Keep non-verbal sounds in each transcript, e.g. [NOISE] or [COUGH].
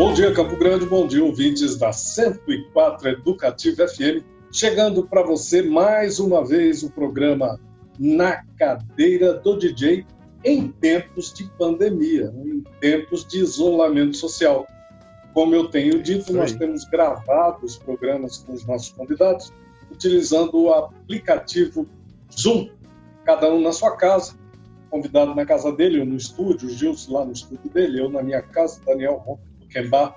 Bom dia, Campo Grande, bom dia, ouvintes da 104 Educativa FM. Chegando para você mais uma vez o programa Na Cadeira do DJ em tempos de pandemia, em tempos de isolamento social. Como eu tenho dito, nós temos gravado os programas com os nossos convidados utilizando o aplicativo Zoom, cada um na sua casa, convidado na casa dele, ou no estúdio, o Gilson lá no estúdio dele, eu na minha casa, Daniel Roquembar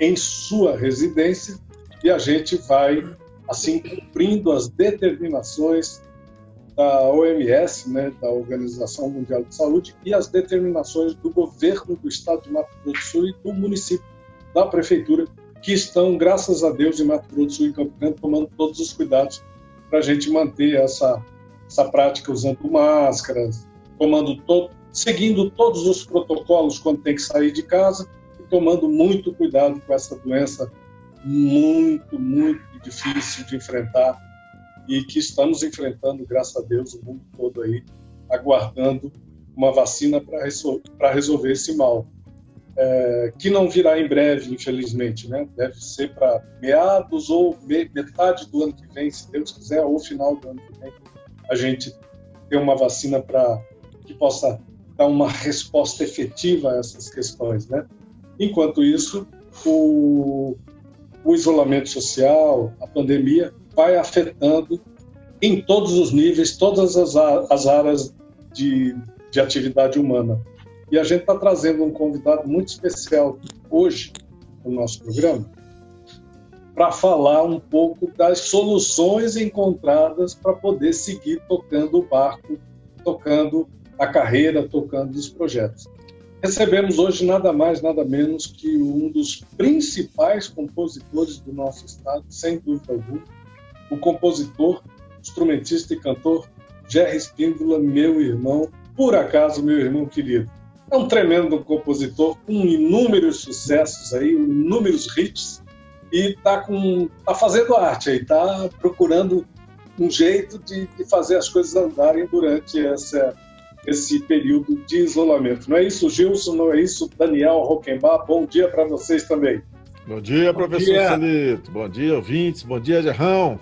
em sua residência, e a gente vai, assim, cumprindo as determinações da OMS, né, da Organização Mundial de Saúde, e as determinações do governo do estado de Mato Grosso do Sul e do município, da prefeitura, que estão, graças a Deus, em Mato Grosso do Sul e Campo Grande, tomando todos os cuidados para a gente manter essa, essa prática usando máscaras, tomando todo, seguindo todos os protocolos quando tem que sair de casa tomando muito cuidado com essa doença muito, muito difícil de enfrentar e que estamos enfrentando, graças a Deus, o mundo todo aí, aguardando uma vacina para resolver esse mal. É, que não virá em breve, infelizmente, né? Deve ser para meados ou metade do ano que vem, se Deus quiser, ou final do ano que vem, a gente ter uma vacina para que possa dar uma resposta efetiva a essas questões, né? Enquanto isso, o, o isolamento social, a pandemia, vai afetando em todos os níveis, todas as, as áreas de, de atividade humana. E a gente está trazendo um convidado muito especial hoje no nosso programa para falar um pouco das soluções encontradas para poder seguir tocando o barco, tocando a carreira, tocando os projetos. Recebemos hoje nada mais, nada menos que um dos principais compositores do nosso estado, sem dúvida alguma, o compositor, instrumentista e cantor Jerry Espíndola, meu irmão, por acaso meu irmão querido. É um tremendo compositor com inúmeros sucessos aí, inúmeros hits e está com tá fazendo arte aí, está procurando um jeito de, de, fazer as coisas andarem durante essa, esse período de isolamento. Não é isso, Gilson? Não é isso, Daniel Roquembar? Bom dia para vocês também. Bom dia, Bom professor dia. Celito. Bom dia, ouvintes. Bom dia, Gerrão.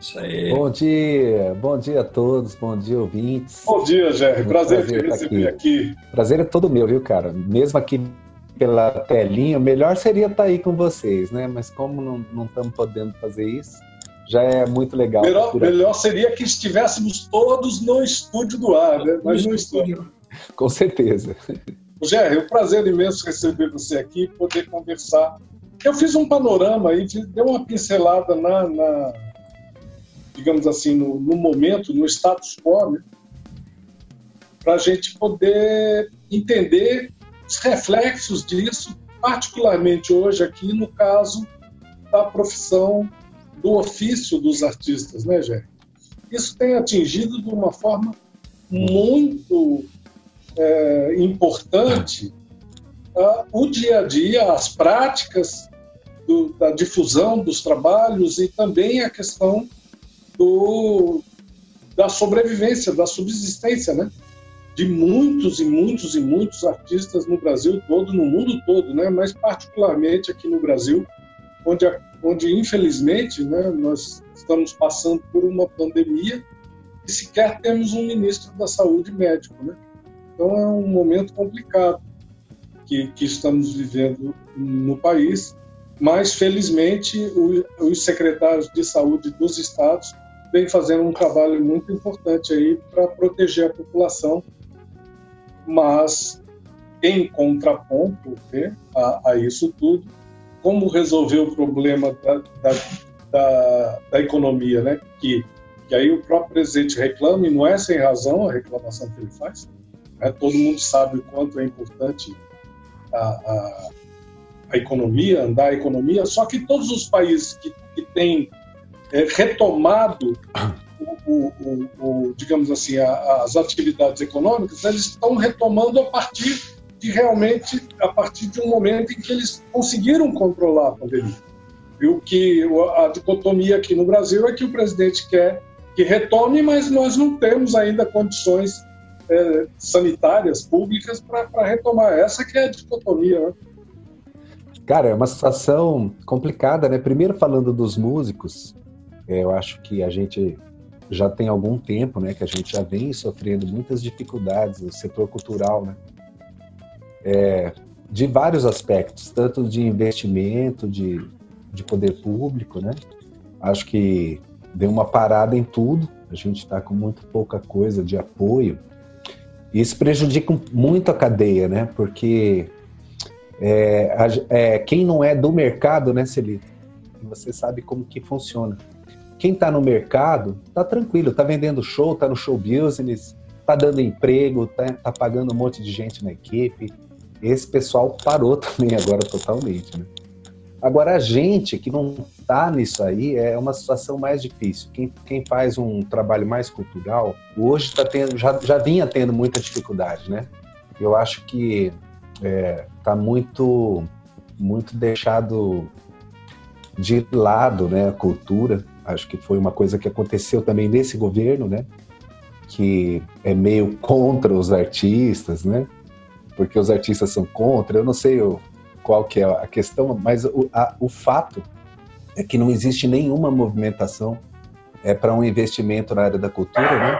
Isso aí. Bom dia, bom dia a todos, bom dia, ouvintes. Bom dia, Jerry. Prazer, prazer te receber aqui. aqui. Prazer é todo meu, viu, cara? Mesmo aqui pela telinha, melhor seria estar aí com vocês, né? Mas como não estamos podendo fazer isso, já é muito legal. Melhor, melhor seria que estivéssemos todos no estúdio do ar, né? Mas no estúdio. Com certeza. Jerry, é um prazer imenso receber você aqui, poder conversar. Eu fiz um panorama aí, deu uma pincelada na, na digamos assim, no, no momento, no status quo, né? para a gente poder entender os reflexos disso, particularmente hoje aqui no caso da profissão do ofício dos artistas, né, Jé? Isso tem atingido de uma forma muito é, importante o dia a dia, as práticas do, da difusão dos trabalhos e também a questão do, da sobrevivência, da subsistência, né? De muitos e muitos e muitos artistas no Brasil todo, no mundo todo, né? Mas particularmente aqui no Brasil, onde, onde infelizmente, né, nós estamos passando por uma pandemia e sequer temos um ministro da saúde médico, né? Então é um momento complicado que, que estamos vivendo no país, mas felizmente o, os secretários de saúde dos estados vem fazendo um trabalho muito importante aí para proteger a população, mas em contraponto né, a, a, isso tudo, como resolver o problema da, da, da, da economia, né? Que, que aí o próprio presidente reclama, e não é sem razão a reclamação que ele faz. Né? Todo mundo sabe o quanto é importante a, a, a economia, andar a economia, só que todos os países que, que têm é, retomado o, o, o, digamos assim, a, as atividades econômicas, eles estão retomando a partir de realmente a partir de um momento em que eles conseguiram controlar a pandemia. E o que a dicotomia aqui no Brasil é que o presidente quer que retome, mas nós não temos ainda condições é, sanitárias públicas para retomar. Essa que é a dicotomia. Né? Cara, é uma situação complicada, né? Primeiro falando dos músicos, é, eu acho que a gente já tem algum tempo, né, que a gente já vem sofrendo muitas dificuldades no setor cultural, né? É, de vários aspectos, tanto de investimento, de, de poder público, né? Acho que deu uma parada em tudo, a gente está com muito pouca coisa de apoio. Isso prejudica muito a cadeia, né? Porque é, é, quem não é do mercado, né, Celito? Você sabe como que funciona. Quem está no mercado está tranquilo, está vendendo show, está no show business, está dando emprego, está tá pagando um monte de gente na equipe. Esse pessoal parou [LAUGHS] também agora totalmente, né? Agora, a gente que não está nisso aí é uma situação mais difícil. Quem, quem faz um trabalho mais cultural, hoje está tendo, já, já vinha tendo muita dificuldade, né? Eu acho que está é, tá muito, muito deixado de lado né, a cultura. Acho que foi uma coisa que aconteceu também nesse governo, né? Que é meio contra os artistas, né? Porque os artistas são contra. Eu não sei qual que é a questão, mas o, a, o fato é que não existe nenhuma movimentação é, para um investimento na área da cultura, né?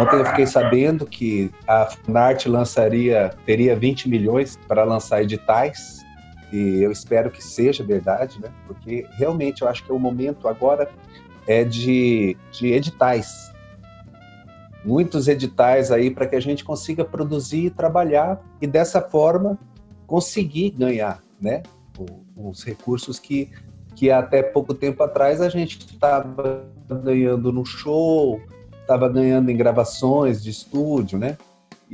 Ontem eu fiquei sabendo que a Funarte lançaria, teria 20 milhões para lançar editais, e eu espero que seja verdade, né? Porque realmente eu acho que o momento agora é de, de editais. Muitos editais aí para que a gente consiga produzir e trabalhar e dessa forma conseguir ganhar, né? Os recursos que, que até pouco tempo atrás a gente estava ganhando no show, estava ganhando em gravações de estúdio, né?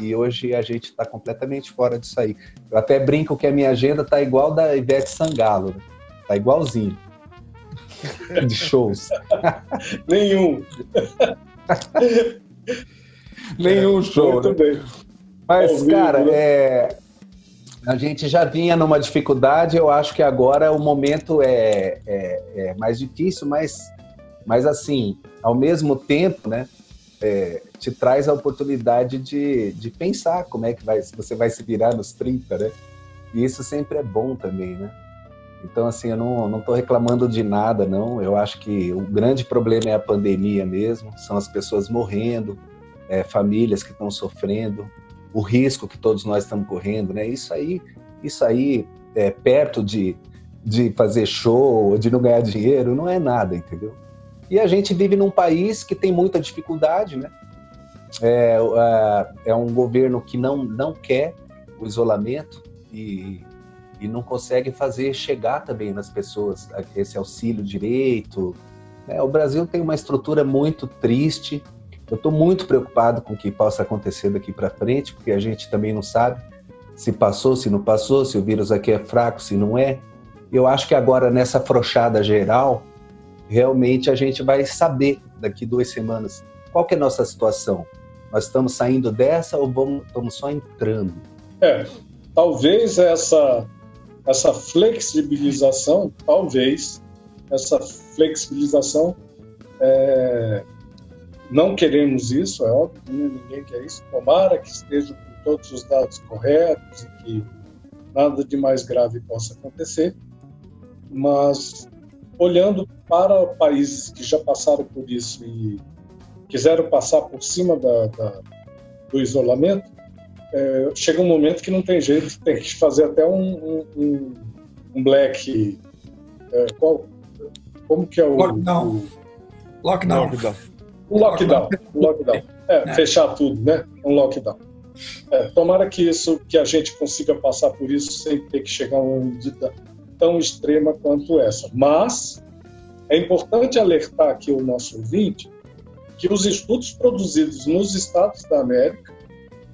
E hoje a gente está completamente fora disso aí. Eu até brinco que a minha agenda tá igual da Ivete Sangalo, né? tá igualzinho [LAUGHS] de shows. [LAUGHS] Nenhum. [LAUGHS] Nenhum show. Muito né? bem. Mas, cara, né? é, a gente já vinha numa dificuldade, eu acho que agora o momento é, é, é, mais difícil, mas, mas assim, ao mesmo tempo, né, é, te traz a oportunidade de, de pensar como é que vai, você vai se virar nos 30, né? E isso sempre é bom também, né? Então, assim, eu não, tô reclamando de nada, não. Eu acho que o grande problema é a pandemia mesmo, são as pessoas morrendo, é, famílias que estão sofrendo, o risco que todos nós estamos correndo, né? Isso aí, isso aí, é, perto de, de fazer show, de não ganhar dinheiro, não é nada, entendeu? E a gente vive num país que tem muita dificuldade, né? É, é, é um governo que não, não quer o isolamento e, e não consegue fazer chegar também nas pessoas esse auxílio direito. Né? O Brasil tem uma estrutura muito triste, eu estou muito preocupado com o que possa acontecer daqui para frente, porque a gente também não sabe se passou, se não passou, se o vírus aqui é fraco, se não é. Eu acho que agora, nessa afrouxada geral, realmente a gente vai saber daqui duas semanas qual é a nossa situação. Nós estamos saindo dessa ou vamos, estamos só entrando? É, talvez essa, essa flexibilização, talvez essa flexibilização é, não queremos isso, é óbvio, né? ninguém quer isso. Tomara que esteja com todos os dados corretos e que nada de mais grave possa acontecer. Mas olhando para países que já passaram por isso e quiseram passar por cima da, da, do isolamento, é, chega um momento que não tem jeito, tem que fazer até um, um, um black. É, qual, como que é o. Lockdown. O, Lockdown. lockdown. Um lockdown, lockdown. É, é, fechar tudo, né? Um lockdown. É, tomara que isso, que a gente consiga passar por isso sem ter que chegar a uma medida tão extrema quanto essa. Mas é importante alertar aqui o nosso ouvinte que os estudos produzidos nos Estados da América,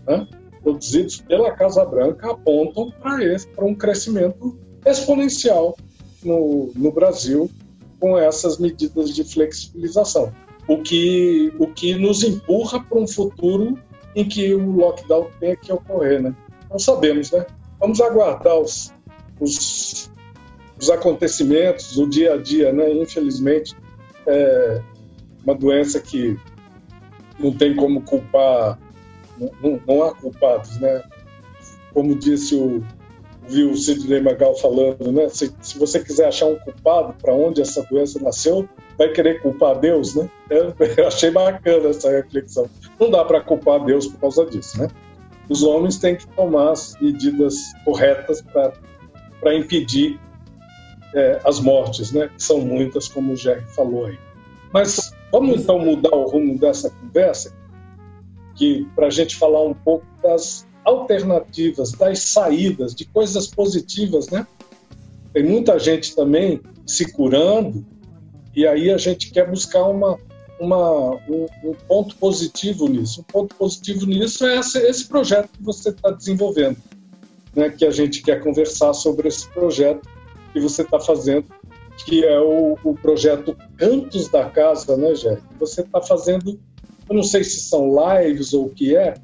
né, produzidos pela Casa Branca, apontam para um crescimento exponencial no, no Brasil com essas medidas de flexibilização o que, o que nos empurra para um futuro em que o lockdown tenha que ocorrer, né? Não sabemos, né? Vamos aguardar os, os, os acontecimentos, o dia a dia, né? Infelizmente, é uma doença que não tem como culpar, não, não há culpados, né? Como disse o, vi o Sidney Magal falando, né? Se, se você quiser achar um culpado para onde essa doença nasceu, vai querer culpar Deus, né? Eu, eu achei bacana essa reflexão. Não dá para culpar Deus por causa disso, né? Os homens têm que tomar as medidas corretas para impedir é, as mortes, né? Que são muitas, como o Jerry falou aí. Mas vamos então mudar o rumo dessa conversa, que para a gente falar um pouco das alternativas, das saídas, de coisas positivas, né? Tem muita gente também se curando e aí a gente quer buscar uma, uma, um, um ponto positivo nisso. Um ponto positivo nisso é esse, esse projeto que você está desenvolvendo, né? Que a gente quer conversar sobre esse projeto que você está fazendo, que é o, o, projeto Cantos da Casa, né, Jé? Você está fazendo, eu não sei se são lives ou o que é,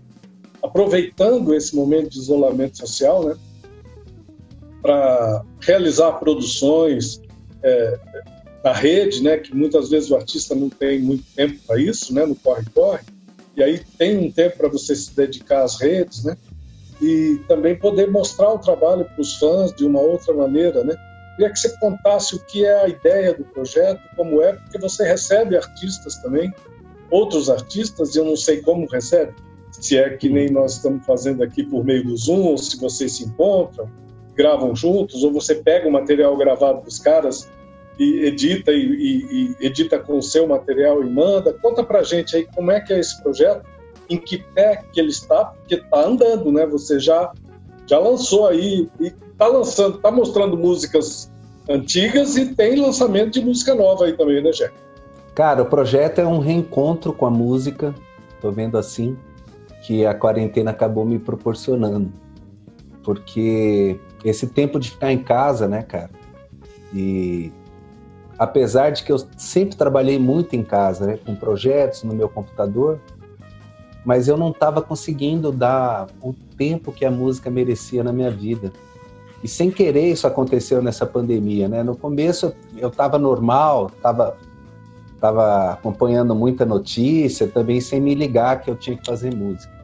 aproveitando esse momento de isolamento social, né, para realizar produções é, na rede, né, que muitas vezes o artista não tem muito tempo para isso, né, no corre-corre, e aí tem um tempo para você se dedicar às redes, né, e também poder mostrar o trabalho para os fãs de uma outra maneira, né. Queria que você contasse o que é a ideia do projeto, como é, porque você recebe artistas também, outros artistas, e eu não sei como recebe, se é que nem nós estamos fazendo aqui por meio do Zoom, se vocês se encontram, gravam juntos, ou você pega o material gravado dos caras e edita e, e, e edita com o seu material e manda. Conta pra gente aí como é que é esse projeto, em que pé que ele está, porque está andando, né? Você já já lançou aí e está lançando, está mostrando músicas antigas e tem lançamento de música nova aí também, né, Jack? Cara, o projeto é um reencontro com a música, tô vendo assim que a quarentena acabou me proporcionando. Porque esse tempo de ficar em casa, né, cara? E apesar de que eu sempre trabalhei muito em casa, né, com projetos no meu computador, mas eu não estava conseguindo dar o tempo que a música merecia na minha vida. E sem querer isso aconteceu nessa pandemia, né? No começo eu estava normal, estava tava acompanhando muita notícia, também sem me ligar que eu tinha que fazer música.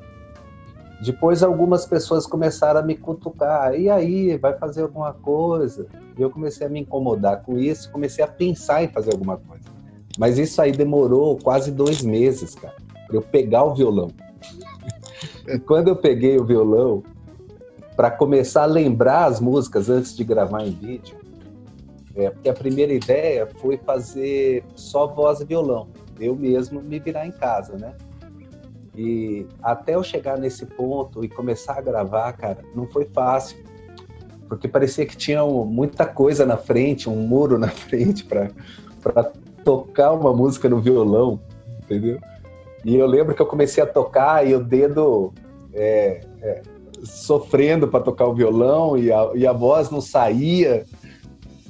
Depois algumas pessoas começaram a me cutucar, e aí, vai fazer alguma coisa? E eu comecei a me incomodar com isso, comecei a pensar em fazer alguma coisa. Mas isso aí demorou quase dois meses, cara, para eu pegar o violão. [LAUGHS] e quando eu peguei o violão, para começar a lembrar as músicas antes de gravar em vídeo, é, porque a primeira ideia foi fazer só voz e violão, eu mesmo me virar em casa, né? E até eu chegar nesse ponto e começar a gravar, cara, não foi fácil. Porque parecia que tinha muita coisa na frente, um muro na [LAUGHS] frente para tocar uma música no violão, entendeu? E eu lembro que eu comecei a tocar e o dedo é, é, sofrendo para tocar o violão e a, e a voz não saía,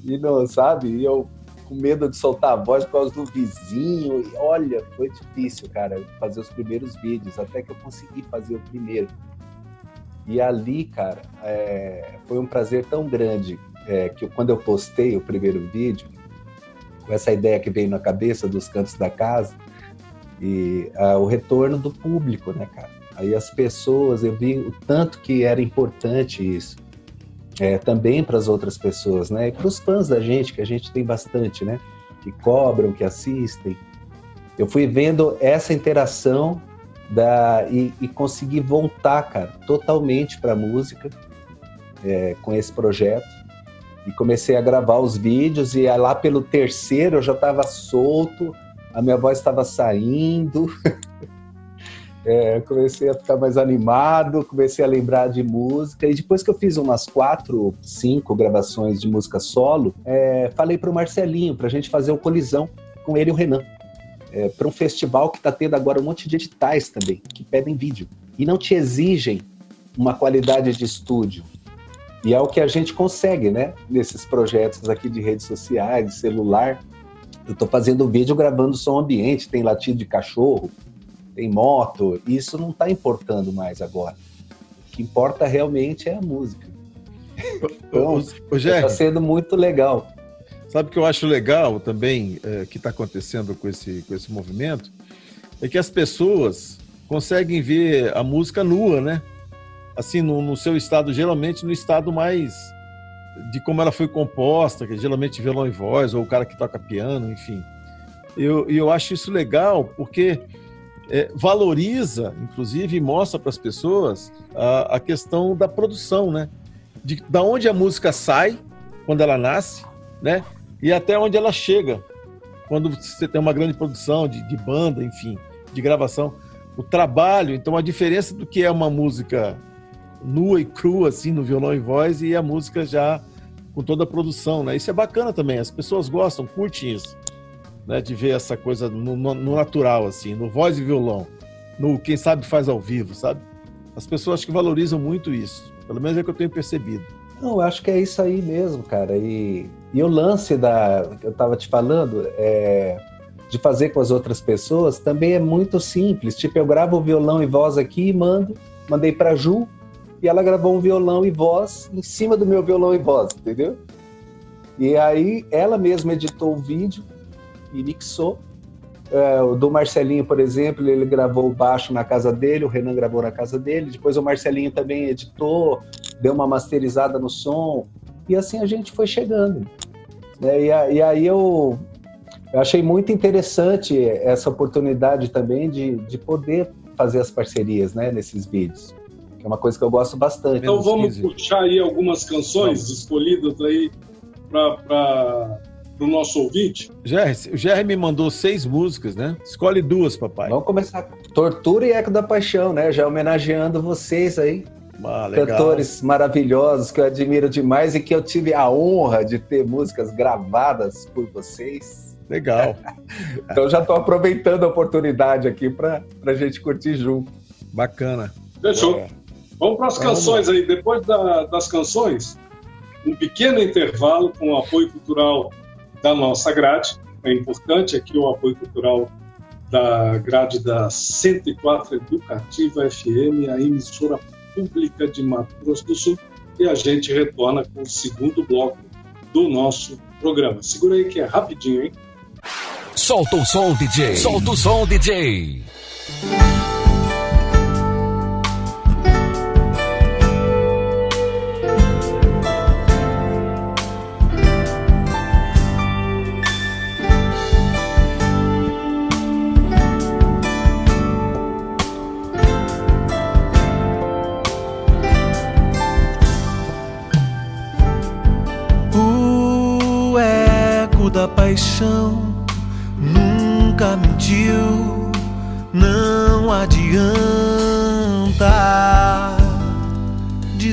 e não, sabe? E eu com medo de soltar a voz por causa do vizinho. E olha, foi difícil, cara, fazer os primeiros vídeos, até que eu consegui fazer o primeiro. E ali, cara, é, foi um prazer tão grande é, que quando eu postei o primeiro vídeo, com essa ideia que veio na cabeça dos cantos da casa, e o retorno do público, né, cara? Aí as pessoas, eu vi o tanto que era importante isso é, também para as outras pessoas, né? Para os fãs da gente, que a gente tem bastante, né? Que cobram, que assistem. Eu fui vendo essa interação da, e, e consegui voltar, cara, totalmente para a música é, com esse projeto. E comecei a gravar os vídeos e lá pelo terceiro eu já estava solto, a minha voz estava saindo. [LAUGHS] É, comecei a ficar mais animado, comecei a lembrar de música. E depois que eu fiz umas quatro, cinco gravações de música solo, é, falei para o Marcelinho para a gente fazer o colisão com ele e o Renan. É, para um festival que está tendo agora um monte de editais também, que pedem vídeo. E não te exigem uma qualidade de estúdio. E é o que a gente consegue, né? Nesses projetos aqui de redes sociais, de celular. Eu estou fazendo vídeo gravando som ambiente, tem latido de cachorro, tem moto, isso não está importando mais agora. O que importa realmente é a música. Então, está sendo muito legal. Sabe o que eu acho legal também é, que está acontecendo com esse, com esse movimento? É que as pessoas conseguem ver a música nua, né? assim, no, no, seu estado, geralmente no estado mais de como ela foi composta, que é geralmente violão e voz, ou o cara que toca piano, enfim. Eu, eu acho isso legal porque é, valoriza, inclusive, e mostra para as pessoas a, a, questão da produção, né? De da onde a música sai quando ela nasce, né? E até onde ela chega quando você tem uma grande produção de, de banda, enfim, de gravação. O trabalho, então a diferença do que é uma música nua e crua, assim, no violão e voz, e a música já com toda a produção, né? Isso é bacana também, as pessoas gostam, curtem isso, né? De ver essa coisa no, no, natural, assim, no voz e violão, no quem sabe faz ao vivo, sabe? As pessoas que valorizam muito isso, pelo menos é o que eu tenho percebido. Não, eu acho que é isso aí mesmo, cara. E, e o lance da que eu tava te falando é de fazer com as outras pessoas também é muito simples. Tipo, eu gravo violão e voz aqui e mando, mandei para Ju, e ela gravou um violão e voz em cima do meu violão e voz, entendeu? E aí ela mesma editou o vídeo e mixou. É, o do Marcelinho, por exemplo, ele gravou o baixo na casa dele, o Renan gravou na casa dele, depois o Marcelinho também editou, deu uma masterizada no som, e assim a gente foi chegando. É, e, e, aí eu, eu achei muito interessante essa oportunidade também de, de poder fazer as parcerias né, nesses vídeos que é uma coisa que eu gosto bastante. Então vamos 15. puxar aí algumas canções vamos. escolhidas aí para o nosso ouvinte. Jerry, o Jerry me mandou seis músicas, né? Escolhe duas, papai. Vamos começar. Tortura e Eco da Paixão, né? Já homenageando vocês aí. Ah, cantores maravilhosos que eu admiro demais e que eu tive a honra de ter músicas gravadas por vocês. Legal. [LAUGHS] então já estou aproveitando a oportunidade aqui para a gente curtir junto. Bacana. Fechou. É. Vamos para as canções aí. Depois da, das canções, um pequeno intervalo com o apoio cultural da nossa grade. É importante aqui o apoio cultural da grade da 104 Educativa FM, a emissora pública de Mato Grosso do Sul. E a gente retorna com o segundo bloco do nosso programa. Segura aí que é rapidinho, hein? Solta o som, DJ. Solta o som, DJ.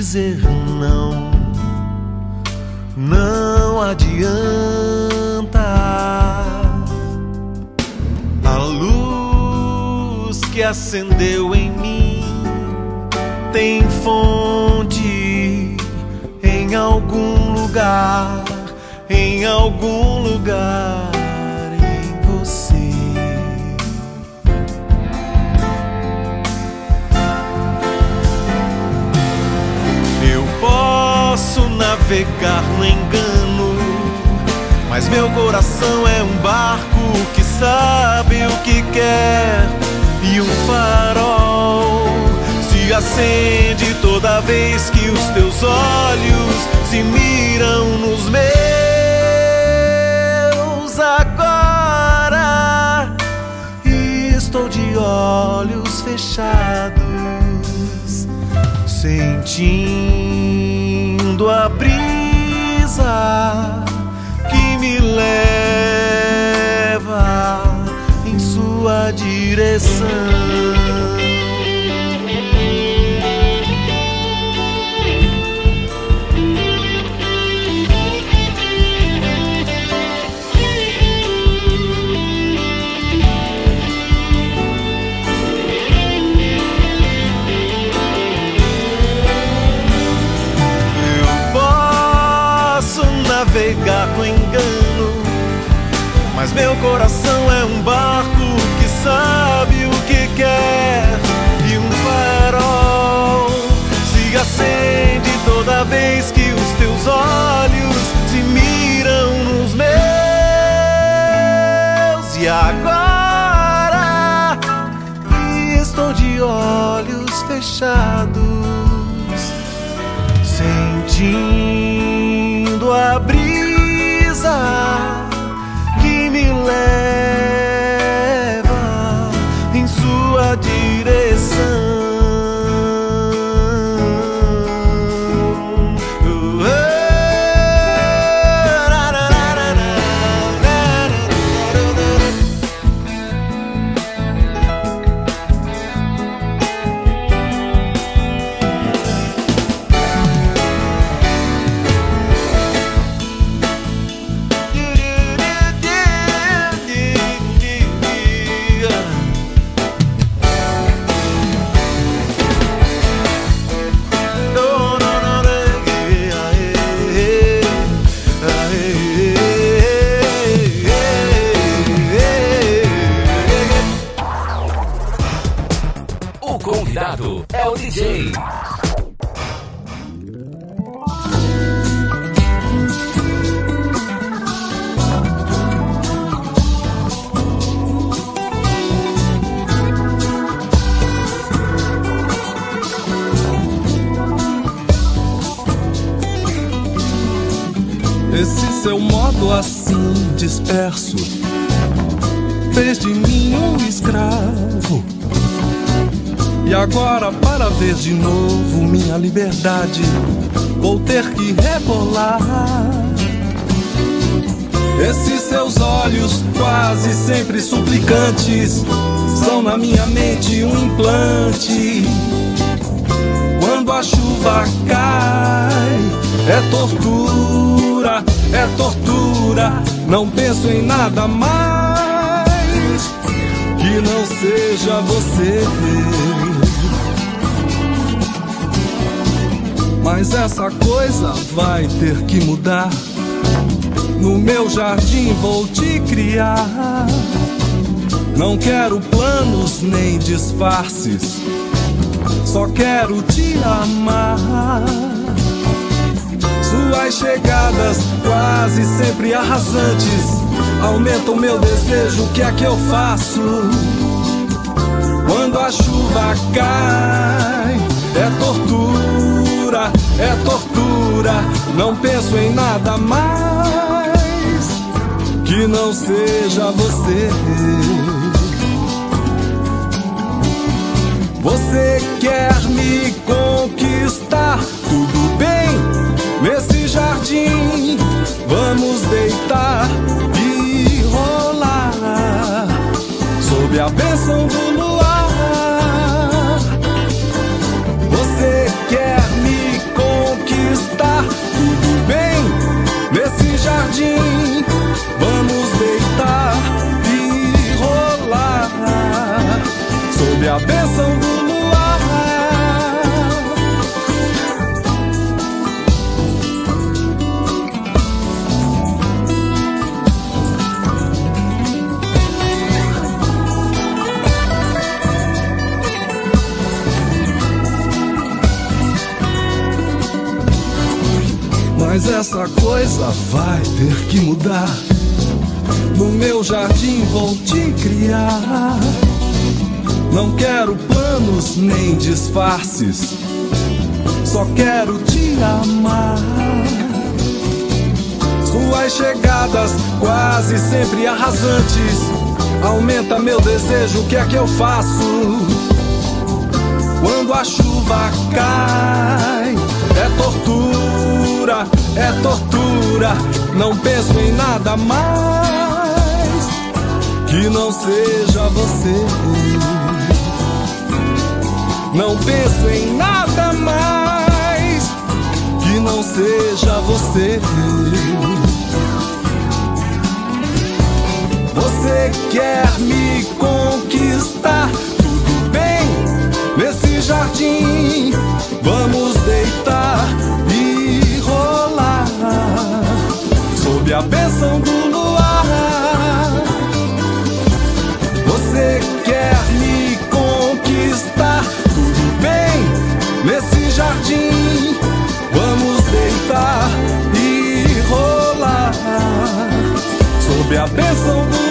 Dizer não, não adianta. A luz que acendeu em mim tem fonte em algum lugar em algum lugar navegar no engano, mas meu coração é um barco que sabe o que quer e um farol se acende toda vez que os teus olhos se miram nos meus. Agora estou de olhos fechados, sentindo a brisa que me leva em sua direção. Mas meu coração é um barco que sabe o que quer. E um farol se acende toda vez que os teus olhos se miram nos meus. E agora estou de olhos fechados sentindo a brisa que de novo minha liberdade, vou ter que rebolar. Esses seus olhos, quase sempre suplicantes, são na minha mente um implante. Quando a chuva cai, é tortura, é tortura. Não penso em nada mais que não seja você. Mas essa coisa vai ter que mudar. No meu jardim vou te criar. Não quero planos nem disfarces. Só quero te amar. Suas chegadas, quase sempre arrasantes, aumentam meu desejo. O que é que eu faço? Quando a chuva cai, é tortura é tortura. Não penso em nada mais que não seja você. Você quer me conquistar, vamos deitar e rolar sob a bênção do jardim. Vamos deitar e rolar sob a bênção do luar. Essa coisa vai ter que mudar. No meu jardim vou te criar. Não quero planos nem disfarces. Só quero te amar. Suas chegadas quase sempre arrasantes. Aumenta meu desejo, o que é que eu faço? Quando a chuva cai, é tortura é tortura. Não penso em nada mais que não seja você. Não penso em nada mais que não seja você. Você quer me conquistar? Tudo bem, nesse jardim vamos deitar sob a bênção do luar. Você quer me conquistar? Tudo bem, nesse jardim vamos deitar e rolar sob a bênção do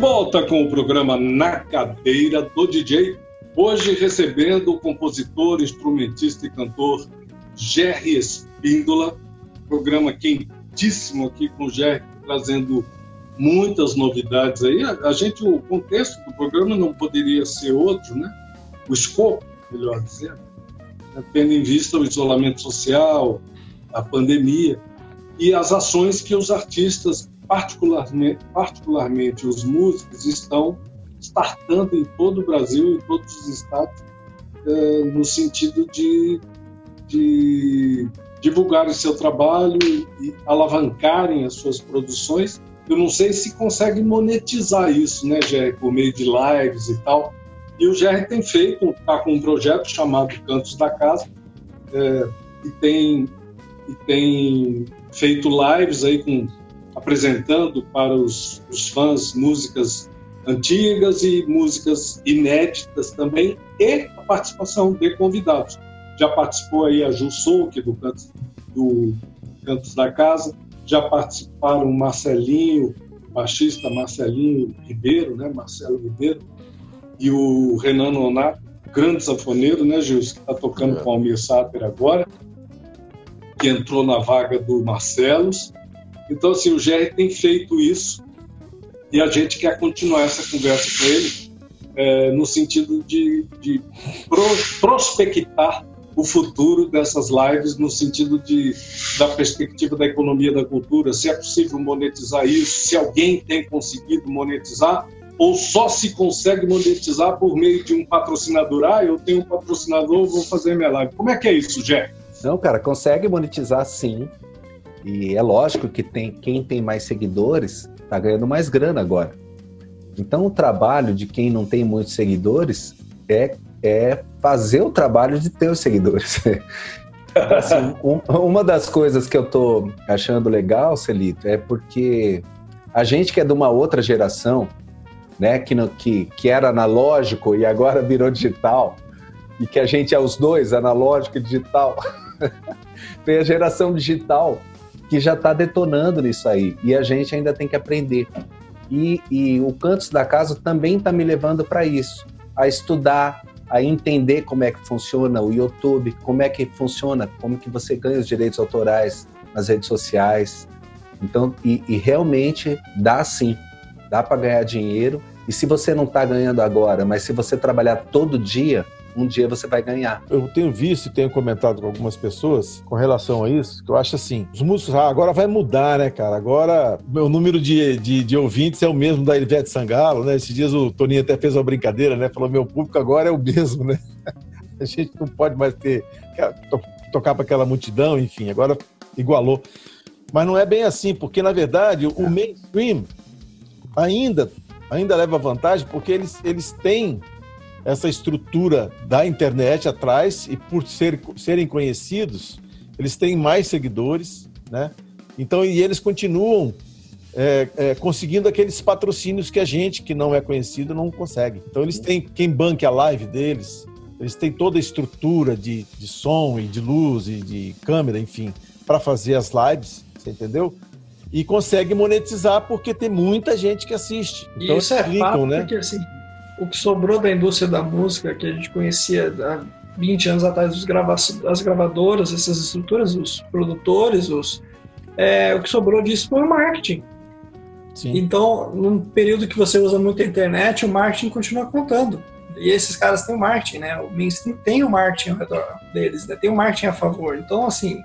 volta com o programa Na Cadeira do DJ. Hoje recebendo o compositor, instrumentista e cantor Jerry Espíndola. Programa quentíssimo aqui com o Jerry, trazendo muitas novidades aí. A, gente, o contexto do programa não poderia ser outro, né? O escopo, melhor dizendo, né? tendo em vista o isolamento social, a pandemia e as ações que os artistas particularmente, particularmente os músicos, estão startando em todo o Brasil, em todos os estados, é, no sentido de, de divulgarem seu trabalho e alavancarem as suas produções. Eu não sei se consegue monetizar isso, né, Jerry, por meio de lives e tal. E o Jerry tem feito, está com um projeto chamado Cantos da Casa, é, e, tem, e tem feito lives aí com apresentando para os, os fãs músicas antigas e músicas inéditas também, e a participação de convidados. Já participou aí a Ju Souque, do Cantos, do Cantos da Casa, já participaram o Marcelinho, o baixista Marcelinho Ribeiro, né, Marcelo Ribeiro, e o Renan Nonato, grande sanfoneiro, né, Gilson, que está tocando é. com o Almir Sater agora, que entrou na vaga do Marcelos. Então, assim, o GR tem feito isso e a gente quer continuar essa conversa com ele é, no sentido de, de pro, prospectar o futuro dessas lives no sentido de, da perspectiva da economia da cultura, se é possível monetizar isso, se alguém tem conseguido monetizar, ou só se consegue monetizar por meio de um patrocinador. Ah, eu tenho um patrocinador, vou fazer minha live. Como é que é isso, Jé? Não, cara, consegue monetizar sim. E é lógico que tem, quem tem mais seguidores está ganhando mais grana agora. Então, o trabalho de quem não tem muitos seguidores é, é fazer o trabalho de ter os seguidores. [LAUGHS] assim, um, uma das coisas que eu tô achando legal, Celito, é porque a gente que é de uma outra geração, né, que, no, que, que era analógico e agora virou digital, e que a gente é os dois, analógico e digital. [LAUGHS] Tem a geração digital que já está detonando nisso aí. E a gente ainda tem que aprender. E, e o Cantos da Casa também está me levando para isso, a estudar, a entender como é que funciona o YouTube, como é que funciona, como que você ganha os direitos autorais nas redes sociais. Então, e, e realmente dá sim, dá para ganhar dinheiro. E se você não está ganhando agora, mas se você trabalhar todo dia, um dia você vai ganhar. Eu tenho visto e tenho comentado com algumas pessoas com relação a isso, que eu acho assim, os músicos, ah, agora vai mudar, né, cara? Agora meu número de, de, de, ouvintes é o mesmo da Ivete Sangalo, né? Esses dias o Toninho até fez uma brincadeira, né? Falou, meu público agora é o mesmo, né? [LAUGHS] A gente não pode mais ter, tocar para aquela multidão, enfim, agora igualou. Mas não é bem assim, porque na verdade o mainstream ainda ainda leva vantagem porque eles, eles têm essa estrutura da internet atrás e por ser, serem conhecidos, eles têm mais seguidores, né? Então, e eles continuam é, é, conseguindo aqueles patrocínios que a gente, que não é conhecido, não consegue. Então, eles têm quem banque a live deles, eles têm toda a estrutura de, de som e de luz e de câmera, enfim, para fazer as lives, você entendeu? E consegue monetizar porque tem muita gente que assiste. Então, isso é fato, né? porque assim, o que sobrou da indústria da música que a gente conhecia há 20 anos atrás, os grava as gravadoras, essas estruturas, os produtores, os, é, o que sobrou disso foi o marketing. Sim. Então, num período que você usa muito a internet, o marketing continua contando. E esses caras têm o marketing, né? O mainstream tem o marketing ao redor deles, né? tem o marketing a favor. Então, assim,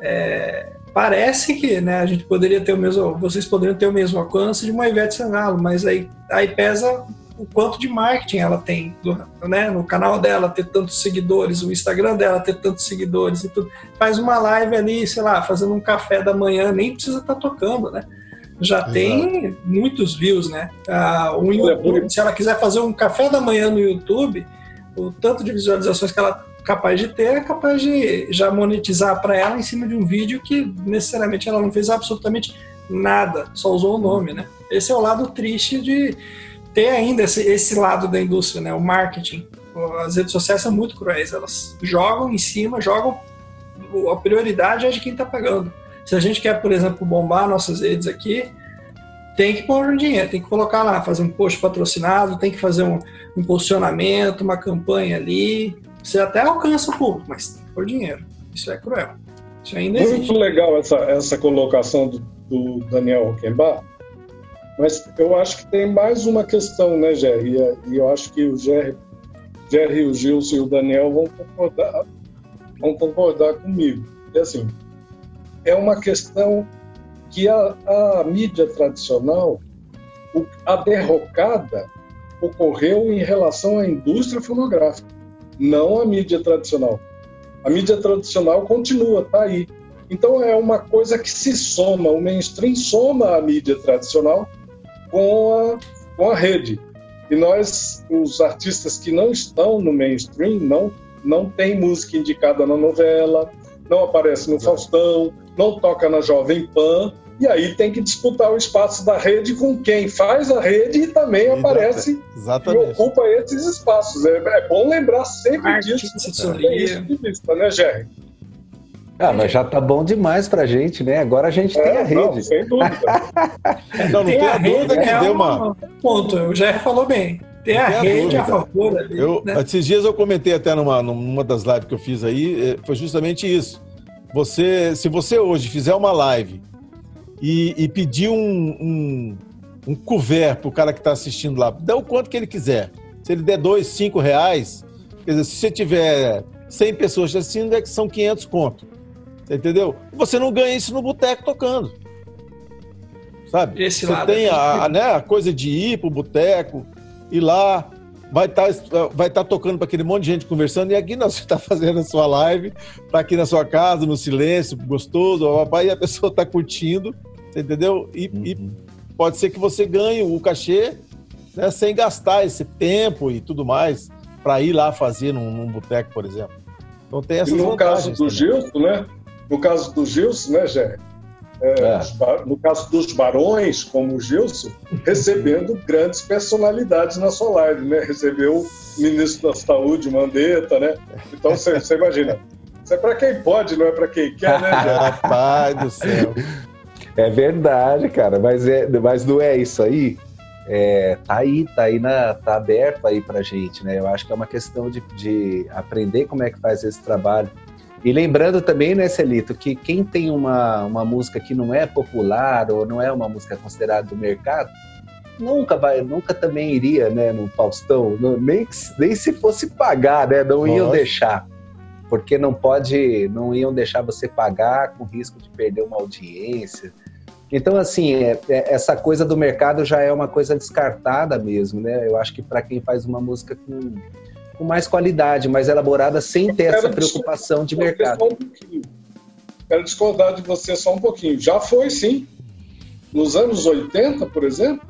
é, parece que né, a gente poderia ter o mesmo, vocês poderiam ter o mesmo alcance de uma Ivete Sangalo, mas aí, aí pesa o quanto de marketing ela tem, né? No canal dela ter tantos seguidores, o Instagram dela ter tantos seguidores e tudo. Faz uma live ali, sei lá, fazendo um café da manhã, nem precisa estar tá tocando, né? Já Exato. tem muitos views, né? Ah, um YouTube, se ela quiser fazer um café da manhã no YouTube, o tanto de visualizações que ela é capaz de ter é capaz de já monetizar para ela em cima de um vídeo que necessariamente ela não fez absolutamente nada, só usou o nome, né? Esse é o lado triste de ter ainda esse, esse lado da indústria, né? O marketing. As redes sociais são muito cruéis, elas jogam em cima, jogam. A prioridade é de quem está pagando. Se a gente quer, por exemplo, bombar nossas redes aqui, tem que pôr um dinheiro, tem que colocar lá, fazer um post patrocinado, tem que fazer um impulsionamento, uma campanha ali. Você até alcança o público, mas tem que pôr dinheiro. Isso é cruel. Isso ainda Muito existe. legal essa, essa colocação do, do Daniel Roquembar, mas eu acho que tem mais uma questão, né, Jerry? E, eu acho que o Jerry, Jerry, o Gilson e o Daniel vão concordar, vão concordar comigo. E assim, é uma questão que a, a mídia tradicional, o, a derrocada ocorreu em relação à indústria fonográfica, não a mídia tradicional. A mídia tradicional continua, está aí. Então é uma coisa que se soma, o mainstream soma a mídia tradicional com a, com a rede. E nós, os artistas que não estão no mainstream, não, não tem música indicada na novela, não aparece no Faustão, não toca na Jovem Pan, e aí tem que disputar o espaço da rede com quem faz a rede e também Exatamente. aparece Exatamente. e ocupa esses espaços. É, é bom lembrar sempre Arte, disso. Tem isso de vista, né, Jerry? Ah, mas já tá bom demais pra gente, né? Agora a gente tem a É, não, rede. sem dúvida. [LAUGHS] Não, não tem a dúvida que é deu uma. Ponto, o Jerry falou bem. Tem Não a tem a rede dúvida. a favor ali, Eu, né? Esses dias eu comentei até numa, numa das lives que eu fiz aí, eh, foi justamente isso. Você, se você hoje fizer uma live e, e pedir um, um, um couvert pro cara que está assistindo lá, dá o quanto que ele quiser. Se ele der dois, cinco reais, quer dizer, se você tiver 100 pessoas te assistindo, é que são 500 conto. Entendeu? Você não ganha isso no boteco tocando. Sabe? Esse você lado tem é a, a, né, a coisa de ir pro boteco, ir lá, vai estar vai tá tocando para aquele monte de gente conversando, e aqui nós [LAUGHS] está fazendo a sua live, tá aqui na sua casa, no silêncio, gostoso, papai, e a pessoa está curtindo, entendeu? E, e Uhum. pode ser que você ganhe o cachê né, sem gastar esse tempo e tudo mais para ir lá fazer num, num boteco, por exemplo. Então tem E essas no caso do também. Gilson, né? No caso do Gilson, né, Jé? É, É. No caso dos barões, como o Gilson, recebendo grandes personalidades na sua live, né? Recebeu o ministro da Saúde, Mandetta, né? Então você você imagina. Isso é para quem pode, não é para quem quer, né, Jé? [LAUGHS] Rapaz do céu. É verdade, cara, mas, é, mas não é isso aí. É, tá aí, tá aí, na, tá aberto aí pra gente, né? Eu acho que é uma questão de, de aprender como é que faz esse trabalho. E lembrando também, né, Celito, que quem tem uma, uma música que não é popular ou não é uma música considerada do mercado, nunca vai, nunca também iria, né, no Faustão, não- nem, nem se fosse pagar, né, não iam Lógico. deixar. Porque não pode, não iam deixar você pagar com risco de perder uma audiência. Então, assim, é- é- essa coisa do mercado já é uma coisa descartada mesmo, né? Eu acho que para quem faz uma música com, com mais qualidade, mais elaborada, sem ter essa preocupação de mercado. um. Quero discordar de você só um pouquinho. Já foi, sim. Nos anos 80, por exemplo,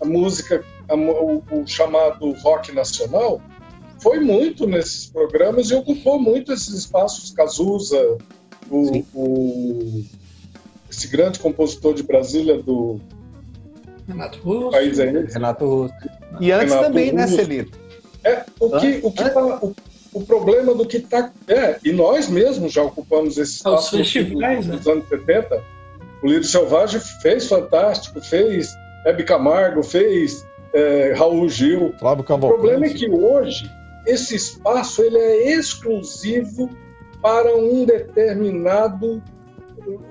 a música, a o, o chamado rock nacional, foi muito nesses programas e ocupou muito esses espaços. Cazuza, o, o- esse grande compositor de Brasília do Renato Russo. país é. Renato Russo. E antes Renato também, né, Russo. Celito? É, o que, o, que tá, o, o problema do que está. É, e nós mesmos já ocupamos esse os espaço no fim festivais, dos anos 70. O Lírio Selvagem fez Fantástico, fez Hebe Camargo, fez é, Raul Gil. Flávio O Cavalcante. problema é que hoje esse espaço ele é exclusivo para um determinado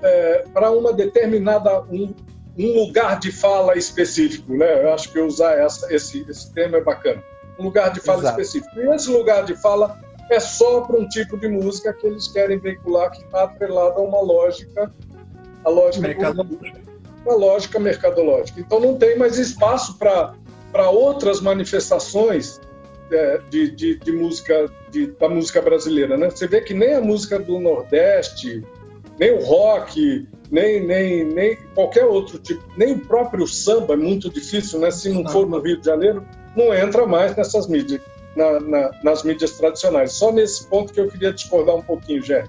é, para uma determinada um, um lugar de fala específico, né? Eu acho que usar essa, esse, esse termo é bacana. Um lugar de fala Exato. específico. E esse lugar de fala é só para um tipo de música que eles querem veicular que está atrelada a uma lógica, a lógica Mercado. uma lógica mercadológica. Então não tem mais espaço para outras manifestações é, de, de, de música de, da música brasileira, né? Você vê que nem a música do Nordeste, nem o rock, nem, nem, nem qualquer outro tipo, nem o próprio samba é muito difícil, né? Se Não. for no Rio de Janeiro, não entra mais nessas mídias, na- na- nas mídias tradicionais. Só nesse ponto que eu queria discordar um pouquinho, Jé.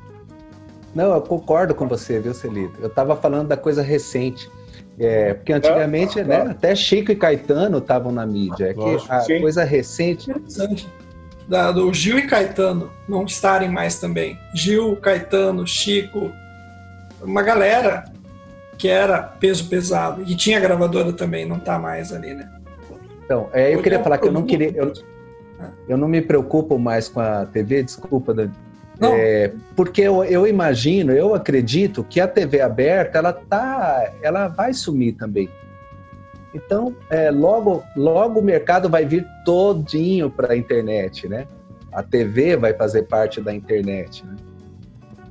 Não, eu concordo com você, viu, Celito? Eu estava falando da coisa recente. É, porque antigamente, Ah, né, até Chico e Caetano estavam na mídia. É que Lógico, a sim. coisa recente Interessante. Da, do Gil e Caetano não estarem mais também. Gil, Caetano, Chico, uma galera que era peso pesado. E tinha gravadora também, não está mais ali, né? Então, é, eu queria falar que eu não queria. Eu, eu não me preocupo mais com a TV, desculpa, Dani. É, porque eu, eu, imagino, eu acredito que a TV aberta ela tá, ela vai sumir também. Então, é, logo, logo o mercado vai vir todinho para a internet, né? A TV vai fazer parte da internet. Né?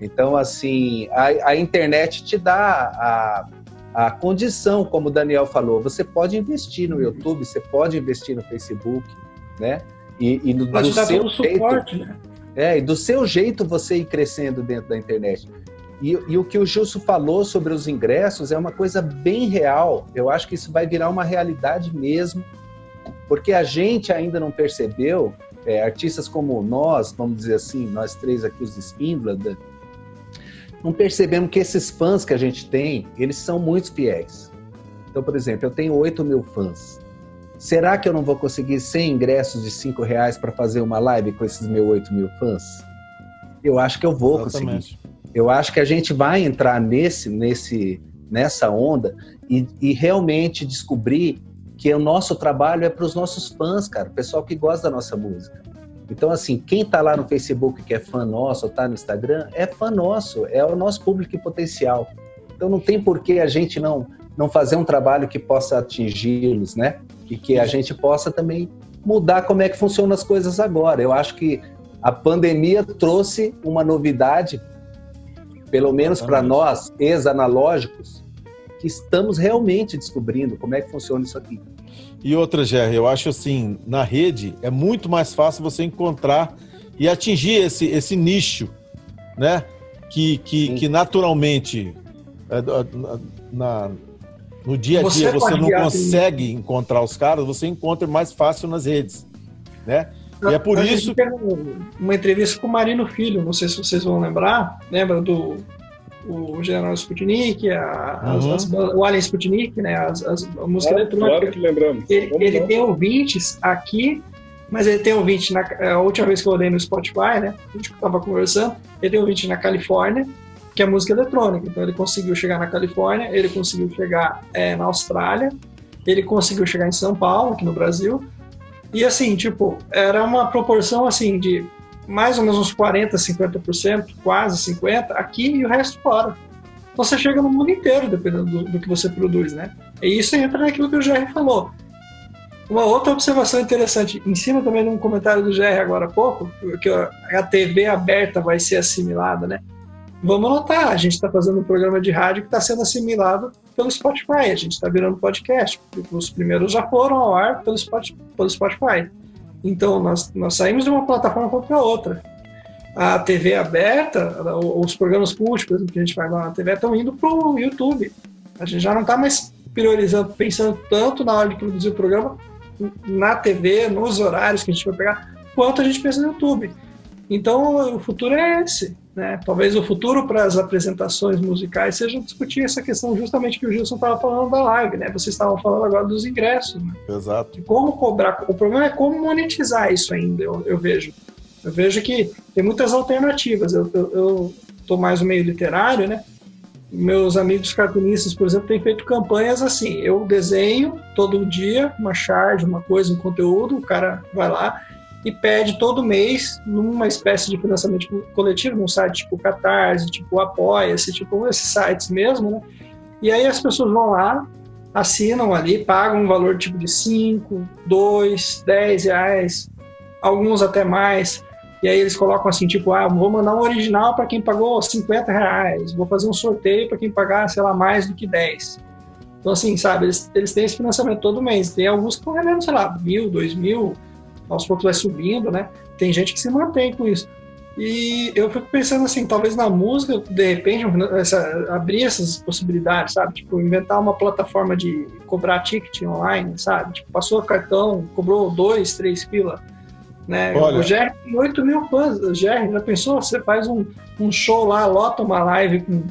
Então, assim, a, a internet te dá a, condição, como o Daniel falou, você pode investir no YouTube, você pode investir no Facebook, né? E, e do, do seu jeito, suporte, né? É, e do seu jeito você ir crescendo dentro da internet. E, e, o que o Gilson falou sobre os ingressos é uma coisa bem real. Eu acho que isso vai virar uma realidade mesmo, porque a gente ainda não percebeu, é, artistas como nós, vamos dizer assim, nós três aqui, os Espíndola, não percebemos que esses fãs que a gente tem, eles são muito fiéis. Então, por exemplo, eu tenho 8 mil fãs. Será que eu não vou conseguir 100 ingressos de 5 reais para fazer uma live com esses meus 8 mil fãs? Eu acho que eu vou Exatamente. conseguir. Eu acho que a gente vai entrar nesse, nesse, nessa onda e, e realmente descobrir que o nosso trabalho é para os nossos fãs, cara, o pessoal que gosta da nossa música. Então, assim, quem está lá no Facebook que é fã nosso, ou está no Instagram, é fã nosso, é o nosso público potencial. Então, não tem por que a gente não, não fazer um trabalho que possa atingi-los, né? E que a gente possa também mudar como é que funcionam as coisas agora. Eu acho que a pandemia trouxe uma novidade pelo menos para nós, ex-analógicos, que estamos realmente descobrindo como é que funciona isso aqui. E outra, Jerry, eu acho assim, na rede é muito mais fácil você encontrar e atingir esse, esse nicho, né? Que, que, que naturalmente é, na, no dia a dia você, você não consegue encontrar os caras, você encontra mais fácil nas redes, né? E é por isso. Uma entrevista com o Marino Filho, não sei se vocês vão lembrar. Lembra do o General Sputnik, a, uhum. as, as, o Alien Sputnik, né? As, as, a música é, eletrônica. Claro que lembramos. Ele, ele tem ouvintes aqui, mas ele tem ouvinte na a última vez que eu olhei no Spotify, né? A gente estava conversando, ele tem ouvinte na Califórnia, que é música eletrônica. Então ele conseguiu chegar na Califórnia, ele conseguiu chegar é, na Austrália, ele conseguiu chegar em São Paulo, aqui no Brasil, e assim, tipo, era uma proporção assim de mais ou menos uns 40, 50%, quase 50% aqui e o resto fora. Então você chega no mundo inteiro, dependendo do, do que você produz, né? E isso entra naquilo que o Jerry falou. Uma outra observação interessante, em cima também de um comentário do GR agora há pouco, que a TV aberta vai ser assimilada, né? Vamos notar, a gente está fazendo um programa de rádio que está sendo assimilado pelo Spotify, a gente está virando podcast. Os primeiros já foram ao ar pelo Spotify. Então, nós, nós saímos de uma plataforma para outra. A TV aberta, os programas exemplo, que a gente faz lá na TV, estão indo para o YouTube. A gente já não está mais priorizando, pensando tanto na hora de produzir o programa na TV, nos horários que a gente vai pegar, quanto a gente pensa no YouTube. Então, o futuro é esse. Né? Talvez o futuro para as apresentações musicais seja discutir essa questão justamente que o Gilson estava falando da live, né? Vocês estavam falando agora dos ingressos. Né? Exato. como cobrar. O problema é como monetizar isso ainda, eu, eu vejo. Eu vejo que tem muitas alternativas. Eu estou mais no meio literário, né? Meus amigos cartunistas, por exemplo, têm feito campanhas assim. Eu desenho todo dia uma charge, uma coisa, um conteúdo, o cara vai lá, e pede todo mês numa espécie de financiamento coletivo, num site tipo Catarse, tipo Apoia-se, tipo esses sites mesmo, né? E aí as pessoas vão lá, assinam ali, pagam um valor tipo de 5, 2, 10 reais, alguns até mais. E aí eles colocam assim, tipo, ah, vou mandar um original para quem pagou 50 reais, vou fazer um sorteio para quem pagar, sei lá, mais do que 10. Então, assim, sabe, eles, eles têm esse financiamento todo mês. Tem alguns que estão rendendo, sei lá, mil, dois mil, aos poucos vai subindo, né? Tem gente que se mantém com isso. E eu fico pensando assim, talvez na música, de repente, essa, abrir essas possibilidades, sabe? Tipo, inventar uma plataforma de cobrar ticket online, sabe? Tipo, passou o cartão, cobrou dois, três pila. Né? Olha. O Jerry tem 8 mil fãs. O Jerry, já pensou? Você faz um, um show lá, lota uma live com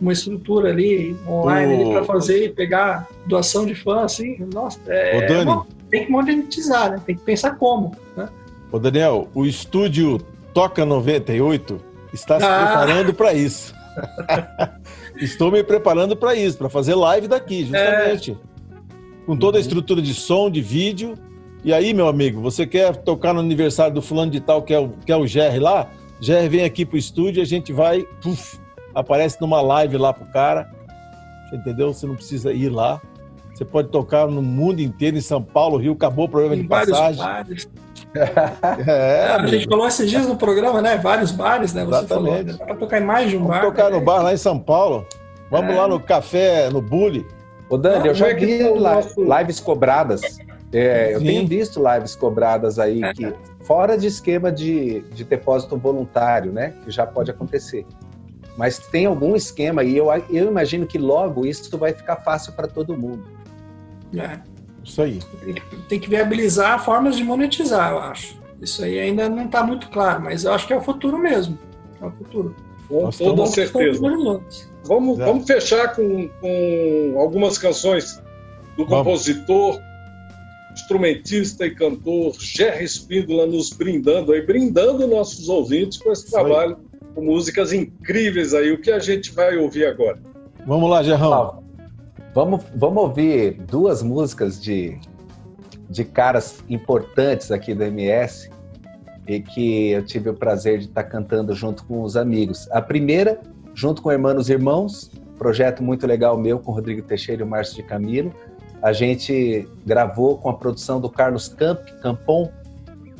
uma estrutura ali online o... para fazer e pegar doação de fã, assim, nossa, é, Ô, Dani, é tem que monetizar, né? Tem que pensar como, né? Ô Daniel, o estúdio Toca 98 está se ah. preparando para isso. [LAUGHS] Estou me preparando para isso, para fazer live daqui, justamente. É. Com toda a estrutura de som, de vídeo. E aí, meu amigo, você quer tocar no aniversário do fulano de tal, que é o, que é o Jerry lá? Jerry vem aqui pro estúdio, a gente vai, puf, aparece numa live lá pro cara. Entendeu? Você não precisa ir lá. Você pode tocar no mundo inteiro, em São Paulo, Rio, acabou o problema de passagem. Bares. [LAUGHS] é, a gente falou esses dias no programa, né? Vários bares, né? Você Exatamente. falou. Dá pra tocar em mais de um Vamos bar. tocar né? no bar lá em São Paulo. Vamos é. lá no café, no Bully. Ô, Dani, eu já é vi lives cobradas. É, eu tenho visto lives cobradas aí que, fora de esquema de, de depósito voluntário, né? Que já pode acontecer. Mas tem algum esquema e eu, eu imagino que logo isso vai ficar fácil para todo mundo. É. Isso aí. Tem que viabilizar formas de monetizar, eu acho. Isso aí ainda não está muito claro, mas eu acho que é o futuro mesmo. É o futuro. Com toda certeza. Vamos, vamos fechar com, com algumas canções do compositor, instrumentista e cantor Jerry Espíndola nos brindando aí, brindando nossos ouvintes com esse trabalho, com músicas incríveis aí. O que a gente vai ouvir agora? Vamos lá, Gerrão. Vamos, vamos ouvir duas músicas de, de caras importantes aqui do MS e que eu tive o prazer de estar cantando junto com os amigos. A primeira, junto com Hermanos Irmãos, projeto muito legal meu com Rodrigo Teixeira e o Márcio de Camilo. A gente gravou com a produção do Carlos Camp, Campon,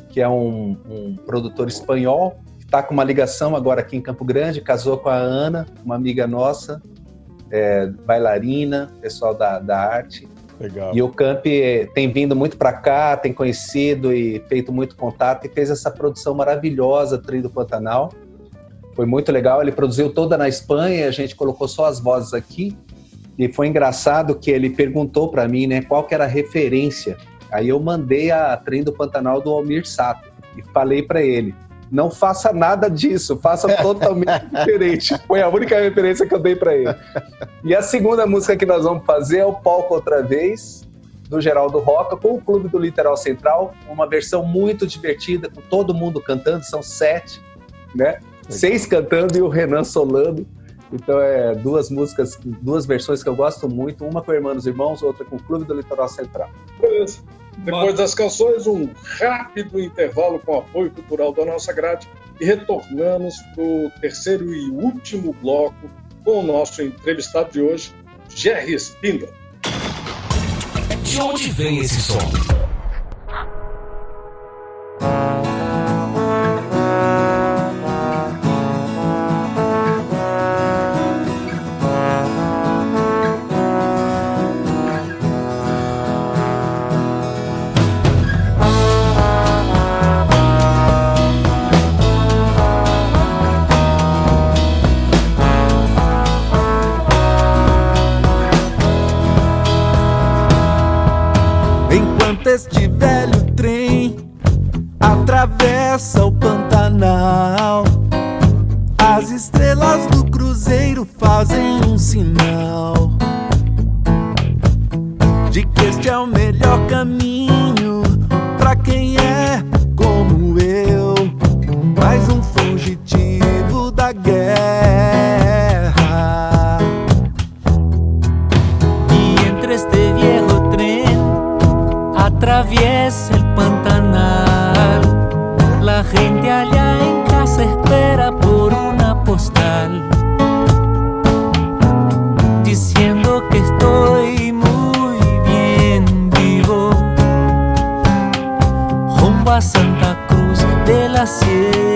que é um, um produtor espanhol, que está com uma ligação agora aqui em Campo Grande, casou com a Ana, uma amiga nossa, é, bailarina, pessoal da, da arte. Legal. E o Camp tem vindo muito para cá, tem conhecido e feito muito contato e fez essa produção maravilhosa, Trio do Pantanal. Foi muito legal. Ele produziu toda na Espanha, a gente colocou só as vozes aqui. E foi engraçado que ele perguntou para mim, né, qual que era a referência. Aí eu mandei a Trem do Pantanal do Almir Sato e falei para ele: não faça nada disso, faça totalmente [LAUGHS] diferente. Foi a única referência que eu dei para ele. E a segunda música que nós vamos fazer é o Palco Outra Vez, do Geraldo Roca, com o Clube do Literal Central, uma versão muito divertida, com todo mundo cantando, são sete, né? Seis cantando e o Renan solando. Então é duas músicas, duas versões que eu gosto muito, uma com Irmãos Irmãos, outra com o Clube do Litoral Central. Beleza. Depois das canções, um rápido intervalo com apoio cultural da nossa grade e retornamos para o terceiro e último bloco com o nosso entrevistado de hoje, Jerry Spindle. De onde vem esse som? Este velho trem atravessa o Pantanal. As estrelas do cruzeiro fazem um sinal de que este é o melhor caminho para quem é como eu, mais um fugitivo da guerra. E entre este trem atraviesa el Pantanal. La gente allá en casa espera por una postal, diciendo que estoy muy bien vivo, rumbo a Santa Cruz de la Sierra.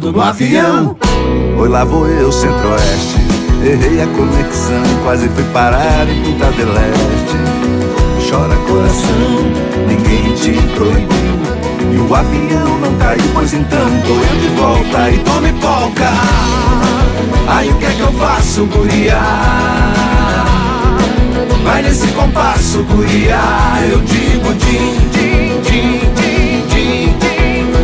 No avião, Oi, lá vou eu, centro-oeste. Errei a conexão, quase fui parar em Punta del Este. Chora coração, ninguém te proibiu. E o avião não caiu, pois então tô eu de volta e tome polca. aí o que é que eu faço, guria? Vai nesse compasso, guria. Eu digo din, din, din, din.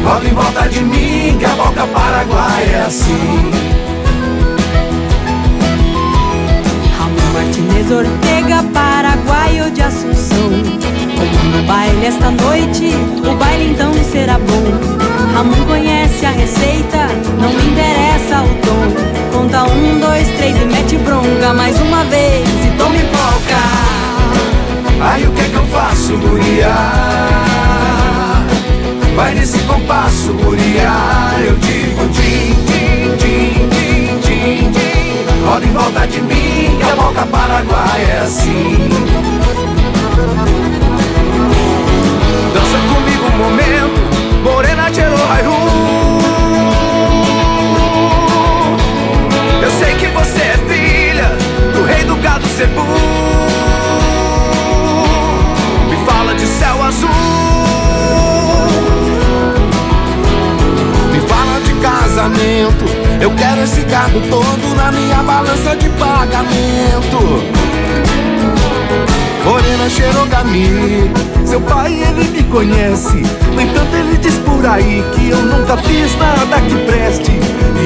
Roda em volta de mim, que a boca paraguaia é assim. Ramon Martinez Ortega, paraguaio de Assunção. Como no baile esta noite, o baile então será bom. Ramon conhece a receita, não me interessa o tom. Conta um, dois, três e mete bronca mais uma vez e tome polca. Aí o que é que eu faço, guria? Vai nesse compasso, guria. Eu digo din, din, din, din, din, din. Roda em volta de mim, que a boca paraguaia é assim. Dança comigo um momento, morena de Eu sei que você é filha do rei do gado cebu. Me fala de céu azul. Casamento. Eu quero esse gado todo na minha balança de pagamento. Morena Xerogami Seu pai ele me conhece No entanto ele diz por aí Que eu nunca fiz nada que preste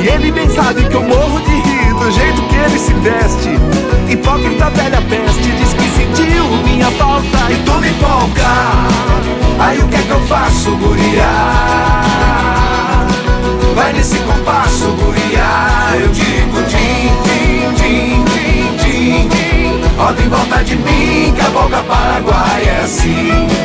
E ele bem sabe que eu morro de rir Do jeito que ele se veste Hipócrita velha peste Diz que sentiu minha falta E tome polca Aí o que é que eu faço, guria? Vai nesse compasso, guria. Eu digo din, din, din, din, din, din. Roda em volta de mim, que a boca paraguaia é assim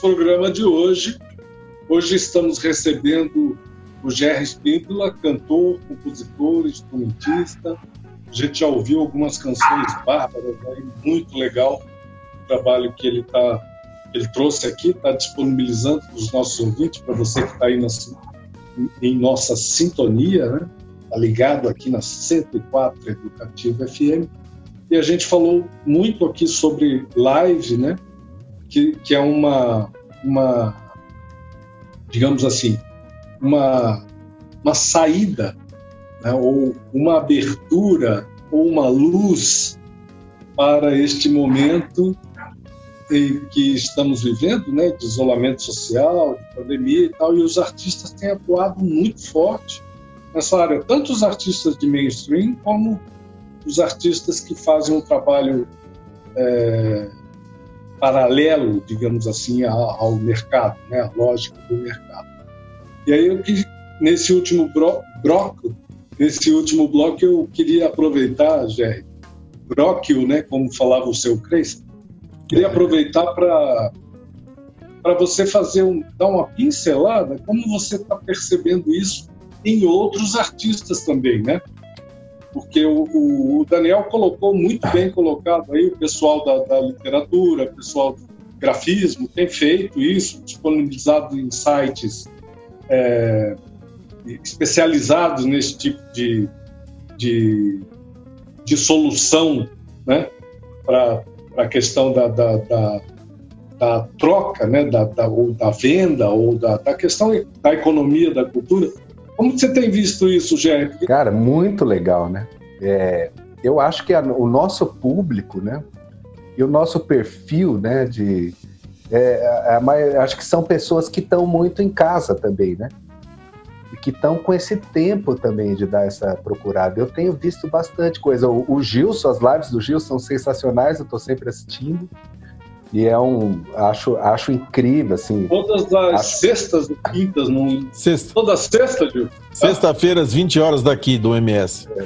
programa de hoje. Hoje estamos recebendo o Jerry Spindler, cantor, compositor, instrumentista. A gente já ouviu algumas canções bárbaras, né? muito legal o trabalho que ele tá, ele trouxe aqui, está disponibilizando para os nossos ouvintes, para você que está aí na, em nossa sintonia, né? Está ligado aqui na 104 Educativo FM. E a gente falou muito aqui sobre live, né? Que, que é uma, uma, digamos assim, uma, uma saída, né? ou uma abertura, ou uma luz para este momento que estamos vivendo, né, de isolamento social, de pandemia e tal, e os artistas têm atuado muito forte nessa área, tanto os artistas de mainstream como os artistas que fazem um trabalho é, paralelo, digamos assim, ao, mercado, né, a lógica do mercado. E aí eu que nesse último bloco, nesse último bloco eu queria aproveitar, Jerry, bróquio, né, como falava o seu Crespo, queria aproveitar para para você fazer um, dar uma pincelada, como você está percebendo isso em outros artistas também, né? Porque o, o, Daniel colocou muito bem colocado aí o pessoal da, da literatura, o pessoal do grafismo tem feito isso, disponibilizado em sites é, especializados nesse tipo de, de, de solução, né? Para a questão da, da, da, da, troca, né? Da, da, ou da venda, ou da, da questão da economia da cultura. Como você tem visto isso, Jerry? Cara, muito legal, né? É, eu acho que a, o nosso público, né? E o nosso perfil, né? De, é, é, acho que são pessoas que estão muito em casa também, né? E que estão com esse tempo também de dar essa procurada. Eu tenho visto bastante coisa. O, o Gilson, as lives do Gil são sensacionais, eu estou sempre assistindo. E é um. Acho, acho incrível, assim. Todas as acho... sextas e quintas, não. Sexta. Toda sexta, Gil. Sexta-feira, às 20 horas daqui do MS. É.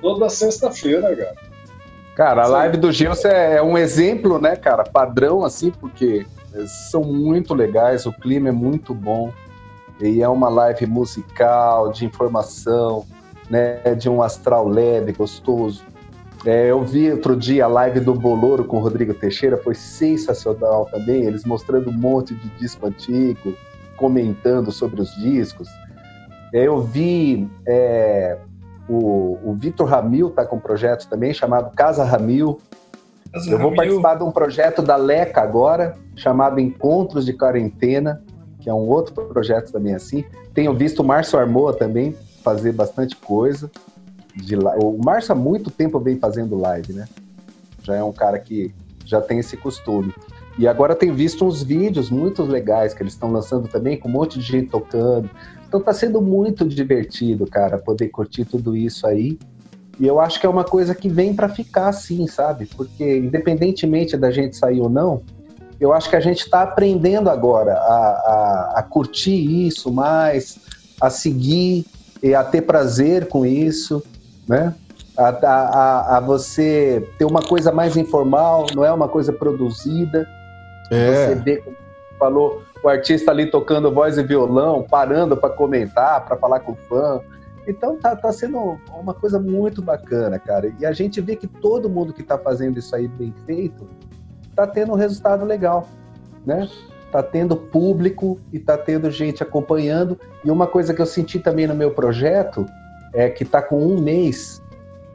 Toda sexta-feira, cara. Cara, a live do Gilson é, é um exemplo, né, cara? Padrão, assim, porque são muito legais, o clima é muito bom. E é uma live musical, de informação, né? De um astral leve, gostoso. É, eu vi outro dia a live do Boloro com o Rodrigo Teixeira, foi sensacional também, eles mostrando um monte de disco antigo, comentando sobre os discos. É, eu vi é, o, o Vitor Ramil está com um projeto também chamado Casa Ramil. Casa eu vou Ramil. participar de um projeto da Leca agora, chamado Encontros de Quarentena, que é um outro projeto também assim. Tenho visto o Márcio Armoa também fazer bastante coisa de O Márcio há muito tempo vem fazendo live, né? Já é um cara que já tem esse costume. E agora tem visto uns vídeos muito legais que eles estão lançando também, com um monte de gente tocando. Então tá sendo muito divertido, cara, poder curtir tudo isso aí. E eu acho que é uma coisa que vem para ficar assim, sabe? Porque independentemente da gente sair ou não, eu acho que a gente está aprendendo agora a, a, a curtir isso mais, a seguir e a ter prazer com isso né? A, a, a, você ter uma coisa mais informal, não é uma coisa produzida. É. Você vê, como falou, o artista ali tocando voz e violão, parando para comentar, para falar com o fã. Então tá, tá sendo uma coisa muito bacana, cara. E a gente vê que todo mundo que tá fazendo isso aí bem feito tá tendo um resultado legal, né? Tá tendo público e tá tendo gente acompanhando. E uma coisa que eu senti também no meu projeto é que está com um mês,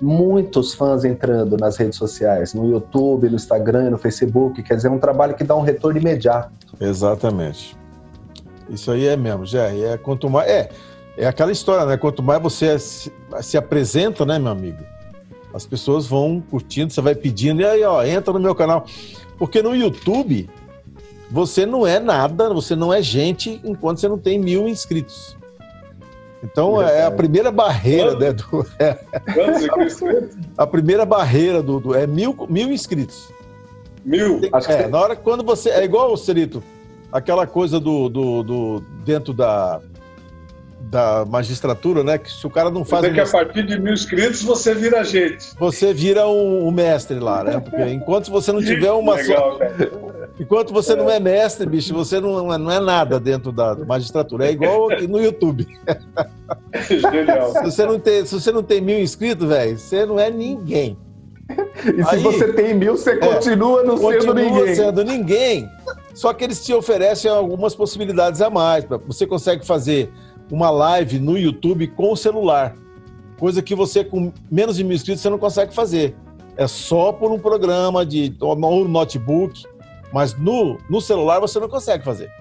muitos fãs entrando nas redes sociais, no YouTube, no Instagram, no Facebook. Quer dizer, é um trabalho que dá um retorno imediato. Exatamente. Isso aí é mesmo, já é quanto mais é é aquela história, né? Quanto mais você se, se apresenta, né, meu amigo, as pessoas vão curtindo, você vai pedindo e aí, ó, entra no meu canal, porque no YouTube você não é nada, você não é gente enquanto você não tem mil inscritos. Então é, a primeira barreira né, do, é, [LAUGHS] a primeira barreira do, do, é mil, mil inscritos. Mil. É, na hora quando você é igual o Cerito, aquela coisa do, do, do, dentro da da magistratura, né? Que se o cara não faz. Você que a partir de mil inscritos você vira gente. Você vira um, um mestre lá, né? Porque enquanto você não tiver uma Legal, Enquanto você não é mestre, bicho, você não, é, não é nada dentro da magistratura. É igual aqui no YouTube. [LAUGHS] Genial. Se você não tem, se você não tem mil inscritos, velho, você não é ninguém. E se Aí, você tem mil, você é, continua não continua sendo ninguém. sendo ninguém. Só que eles te oferecem algumas possibilidades a mais. Você consegue fazer uma live no YouTube com o celular. Coisa que você, com menos de mil inscritos, você não consegue fazer. É só por um programa de ou notebook, mas no, no celular você não consegue fazer.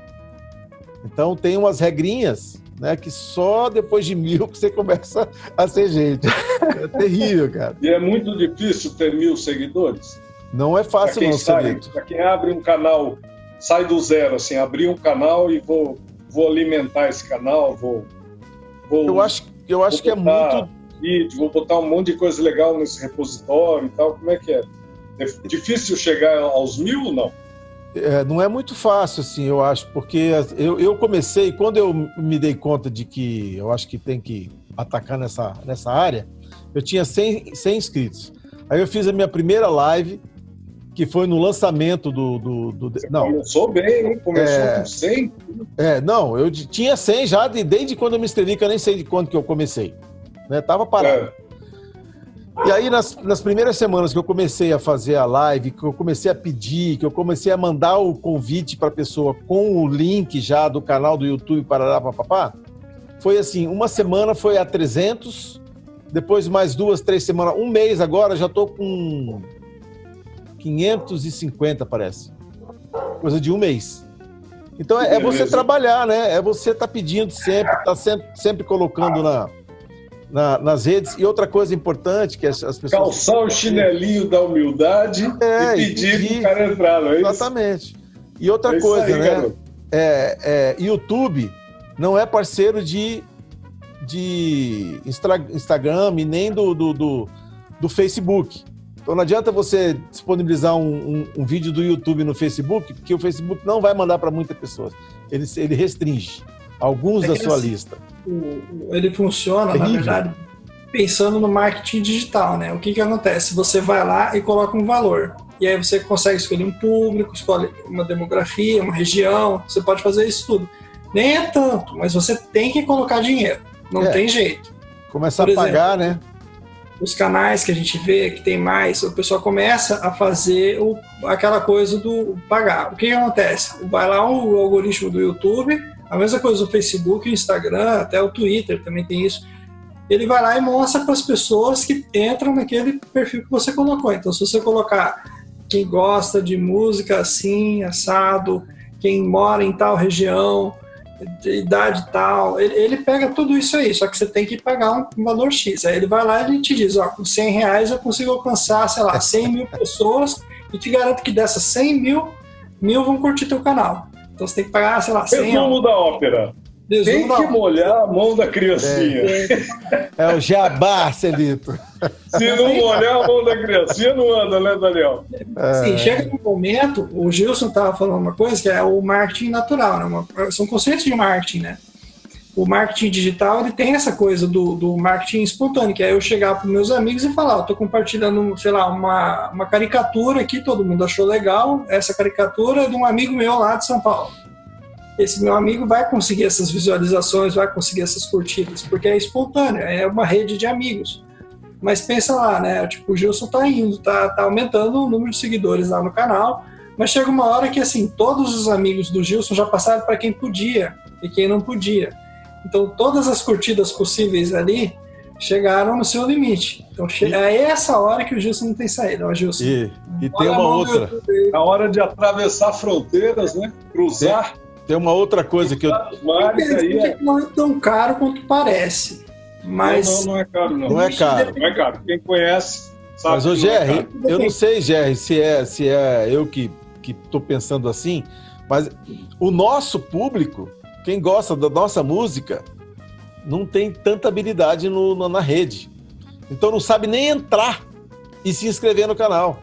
Então tem umas regrinhas né, que só depois de mil [LAUGHS] que você começa a ser gente. É terrível, cara. E é muito difícil ter mil seguidores? Não é fácil, não, Celito. Para quem abre um canal, sai do zero, assim, abrir um canal e vou, vou alimentar esse canal, vou. vou eu acho, eu acho que é muito vídeo, vou botar um monte de coisa legal nesse repositório e tal. Como é que é? É difícil chegar aos mil ou não? É, não é muito fácil, assim, eu acho, porque eu, eu comecei, quando eu me dei conta de que eu acho que tem que atacar nessa, nessa área, eu tinha 100, 100 inscritos. Aí eu fiz a minha primeira live, que foi no lançamento do. do, do não. Começou bem, hein? Começou é, com 100? É, não, eu tinha 100 já de, desde quando eu me inscrevi, que eu nem sei de quando que eu comecei né? Tava parado. É. E aí, nas, nas primeiras semanas que eu comecei a fazer a live, que eu comecei a pedir, que eu comecei a mandar o convite para a pessoa com o link já do canal do YouTube para papapá, foi assim, uma semana foi a 300, depois mais duas, três semanas, um mês agora, já tô com 550, parece. Coisa de um mês. Então é, é você trabalhar, né? É você estar tá pedindo sempre, tá sempre, sempre colocando na na, nas redes. E outra coisa importante que as, as pessoas. Calçar o chinelinho da humildade é, e pedir, para o cara entrar, não é isso? Exatamente. E outra é coisa, aí, né? É, é, YouTube não é parceiro de, de Instagram e nem do, do, do, do Facebook. Então não adianta você disponibilizar um, um, um, vídeo do YouTube no Facebook, porque o Facebook não vai mandar para muitas pessoas. Ele, ele restringe alguns é da sua lista ele funciona, Terrível. na verdade, pensando no marketing digital, né? O que que acontece? Você vai lá e coloca um valor. E aí você consegue escolher um público, escolhe uma demografia, uma região, você pode fazer isso tudo. Nem é tanto, mas você tem que colocar dinheiro. Não é. tem jeito. Começar Por a pagar, exemplo, né? Os canais que a gente vê que tem mais, o pessoal começa a fazer o, aquela coisa do pagar. O que, que acontece? Vai lá o algoritmo do YouTube, a mesma coisa o Facebook, o Instagram, até o Twitter também tem isso. Ele vai lá e mostra para as pessoas que entram naquele perfil que você colocou. Então, se você colocar quem gosta de música assim, assado, quem mora em tal região, de idade tal, ele, ele, pega tudo isso aí, só que você tem que pagar um, um, valor X. Aí ele vai lá e ele te diz, ó, com 100 reais eu consigo alcançar, sei lá, 100 mil pessoas e te garanto que dessas 100 mil, mil vão curtir teu canal. Então você tem que pagar, sei lá, 100 Resumo da ópera. Resumo tem que molhar a mão da criancinha. É, é o jabá, Celito. Se não molhar a mão da criancinha, não anda, né, Daniel? Sim, chega um momento, o Gilson estava falando uma coisa que é o marketing natural, né? Uma, são conceitos de marketing, né? O marketing digital ele tem essa coisa do, do marketing espontâneo, que é eu chegar para meus amigos e falar, estou compartilhando, sei lá, uma, uma caricatura aqui, todo mundo achou legal, essa caricatura é de um amigo meu lá de São Paulo. Esse meu amigo vai conseguir essas visualizações, vai conseguir essas curtidas, porque é espontâneo, é uma rede de amigos. Mas pensa lá, né? Tipo, o Gilson tá indo, tá, tá aumentando o número de seguidores lá no canal, mas chega uma hora que, assim, todos os amigos do Gilson já passaram para quem podia e quem não podia. Então, todas as curtidas possíveis ali chegaram no seu limite. Então, e... é essa hora que o Gilson não tem saída. Ó, Gilson, e, e tem uma outra. A hora de atravessar fronteiras, né? Cruzar. Tem, tem uma outra coisa que eu. Mares, aí é... Não é tão caro quanto parece. Mas. Não, não, não é caro, não. Não é caro. Não é caro. Quem conhece. Sabe Mas, ô, Jerry, é eu não sei, Jerry, se é, se é eu que estou pensando assim, mas o nosso público quem gosta da nossa música não tem tanta habilidade no, no, na rede. Então não sabe nem entrar e se inscrever no canal.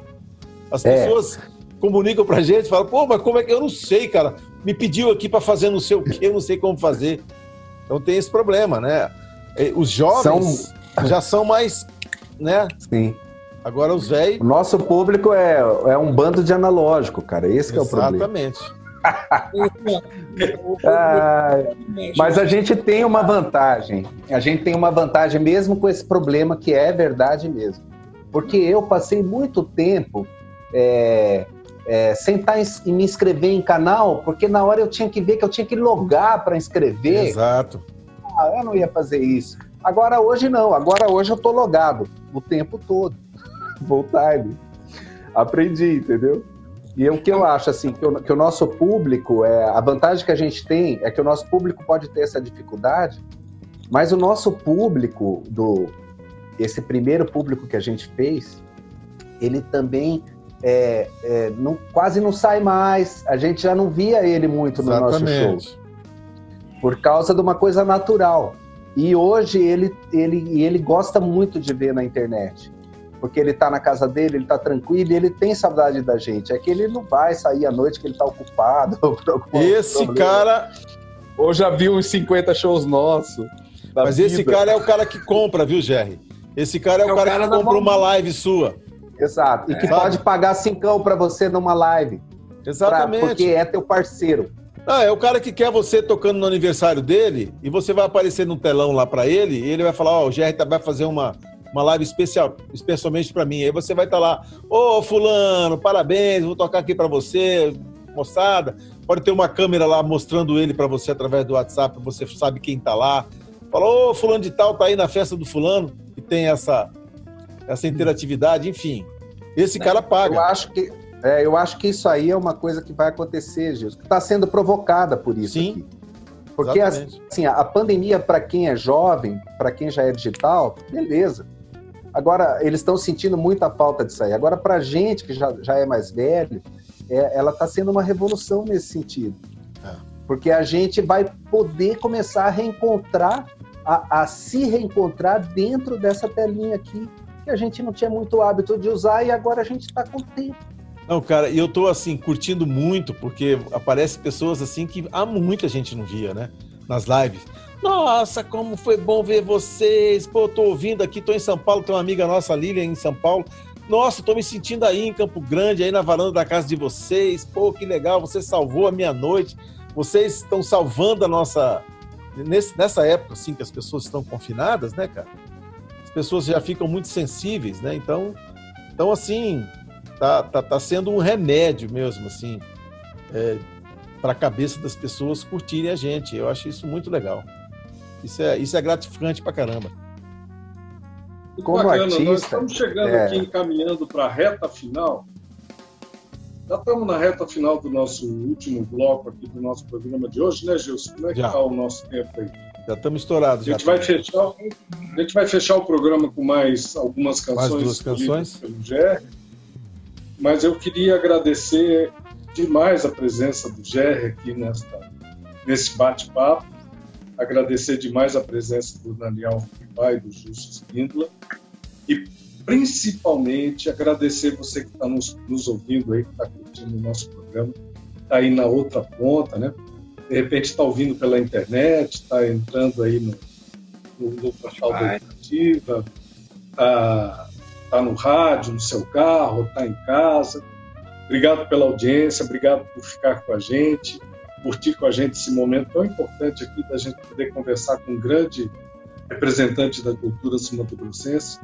As é. pessoas comunicam pra gente, falam, pô, mas como é que eu não sei, cara? Me pediu aqui para fazer não sei o que, eu não sei como fazer. Então tem esse problema, né? Os jovens são... já são mais, né? Sim. Agora os velhos. Nosso público é, é um bando de analógico, cara. Esse é o problema. Exatamente. Ah, mas a gente tem uma vantagem. A gente tem uma vantagem mesmo com esse problema que é verdade mesmo. Porque eu passei muito tempo é, é, sem estar em, me inscrever em canal, porque na hora eu tinha que ver que eu tinha que logar para inscrever. Exato. Ah, eu não ia fazer isso. Agora hoje não. Agora hoje eu tô logado o tempo todo. [LAUGHS] Full time. Aprendi, entendeu? E o que eu acho, assim, que o, que o, nosso público, é, a vantagem que a gente tem é que o nosso público pode ter essa dificuldade, mas o nosso público, do esse primeiro público que a gente fez, ele também é, é, não, quase não sai mais. A gente já não via ele muito no Exatamente. nosso show. Por causa de uma coisa natural. E hoje ele, ele, ele gosta muito de ver na internet porque ele está na casa dele, ele está tranquilo e ele tem saudade da gente. É que ele não vai sair à noite que ele está ocupado. [LAUGHS] Esse cara. Ou já viu uns 50 shows nossos. Mas vida. esse cara é o cara que compra, viu, Jerry? Esse cara é, é o, cara, cara que compra uma live sua. Exato. E que é. pode pagar cincão para você numa live. Exatamente. Pra, porque é teu parceiro. Ah, é o cara que quer você tocando no aniversário dele e você vai aparecer no telão lá para ele e ele vai falar: Ó, oh, o Jerry vai fazer uma, uma live especial, especialmente para mim. Aí você vai estar tá lá, ô oh, fulano, parabéns, vou tocar aqui para você, moçada. Pode ter uma câmera lá mostrando ele para você através do WhatsApp, você sabe quem tá lá. Fala, ô oh, fulano de tal tá aí na festa do fulano, e tem essa essa interatividade, enfim. Esse é, cara paga. Eu acho que é, eu acho que isso aí é uma coisa que vai acontecer, Gilson, que está sendo provocada por isso. Sim. Aqui. Porque assim, a pandemia, para quem é jovem, para quem já é digital, beleza. Agora, eles estão sentindo muita falta disso aí. Agora, para a gente que já, já é mais velho, é, ela está sendo uma revolução nesse sentido. É. Porque a gente vai poder começar a reencontrar, a, a, se reencontrar dentro dessa telinha aqui, que a gente não tinha muito hábito de usar e agora a gente está com tempo. Não, cara, e eu tô assim, curtindo muito, porque aparece pessoas assim que há muita gente não via, né? Nas lives. Nossa, como foi bom ver vocês. Pô, tô ouvindo aqui, tô em São Paulo, tem uma amiga nossa, Lilian, em São Paulo. Nossa, tô me sentindo aí em Campo Grande, aí na varanda da casa de vocês. Pô, que legal, você salvou a minha noite. Vocês estão salvando a nossa. Nesse, nessa época, assim, que as pessoas estão confinadas, né, cara? As pessoas já ficam muito sensíveis, né? Então, então assim, tá, tá, tá sendo um remédio mesmo, assim, é, para a cabeça das pessoas curtirem a gente. Eu acho isso muito legal. Isso é, isso é gratificante pra caramba. Muito Como bacana, artista, nós estamos chegando é... aqui encaminhando para a reta final. Já estamos na reta final do nosso último bloco aqui do nosso programa de hoje, né, Gilson? Como é que está o nosso tempo aí? Já estamos estourados. A gente, vai fechar, a gente vai fechar o programa com mais algumas canções. Mais duas canções. Pelo Jerry. Mas eu queria agradecer demais a presença do Jerry aqui nesta, nesse bate-papo agradecer demais a presença do Daniel Pai, do Justo Spindler, e principalmente agradecer você que está nos, nos, ouvindo aí, que está curtindo o nosso programa, está aí na outra ponta, né? De repente está ouvindo pela internet, está entrando aí no, no, no portal da Educativa, está tá no rádio, no seu carro, está em casa. Obrigado pela audiência, obrigado por ficar com a gente curtir com a gente esse momento tão importante aqui da gente poder conversar com um grande representante da cultura sumatogrossense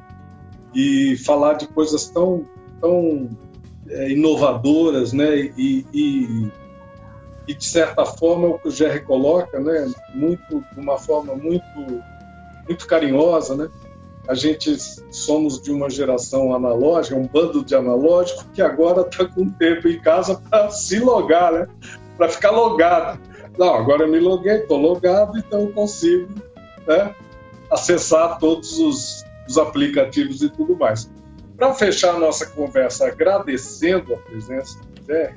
e falar de coisas tão, tão é, inovadoras, né? E, e, e, de certa forma o que o Jerry coloca, né? Muito, de uma forma muito, muito carinhosa, né? A gente somos de uma geração analógica, um bando de analógico que agora está com tempo em casa para se logar, né? Para ficar logado. Não, agora eu me loguei, estou logado, então eu consigo né, acessar todos os, os aplicativos e tudo mais. Para fechar a nossa conversa agradecendo a presença do Jerry,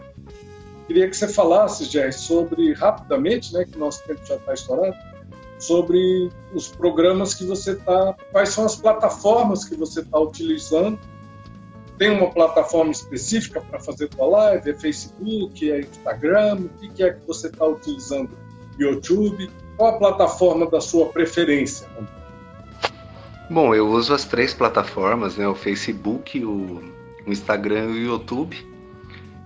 queria que você falasse, Jerry, sobre, rapidamente, né, que o nosso tempo já está estourado, sobre os programas que você está, quais são as plataformas que você está utilizando tem uma plataforma específica para fazer tua live? É Facebook? É Instagram? O que é que você está utilizando? YouTube? Qual a plataforma da sua preferência? Bom, eu uso as três plataformas, né? O Facebook, o Instagram e o YouTube.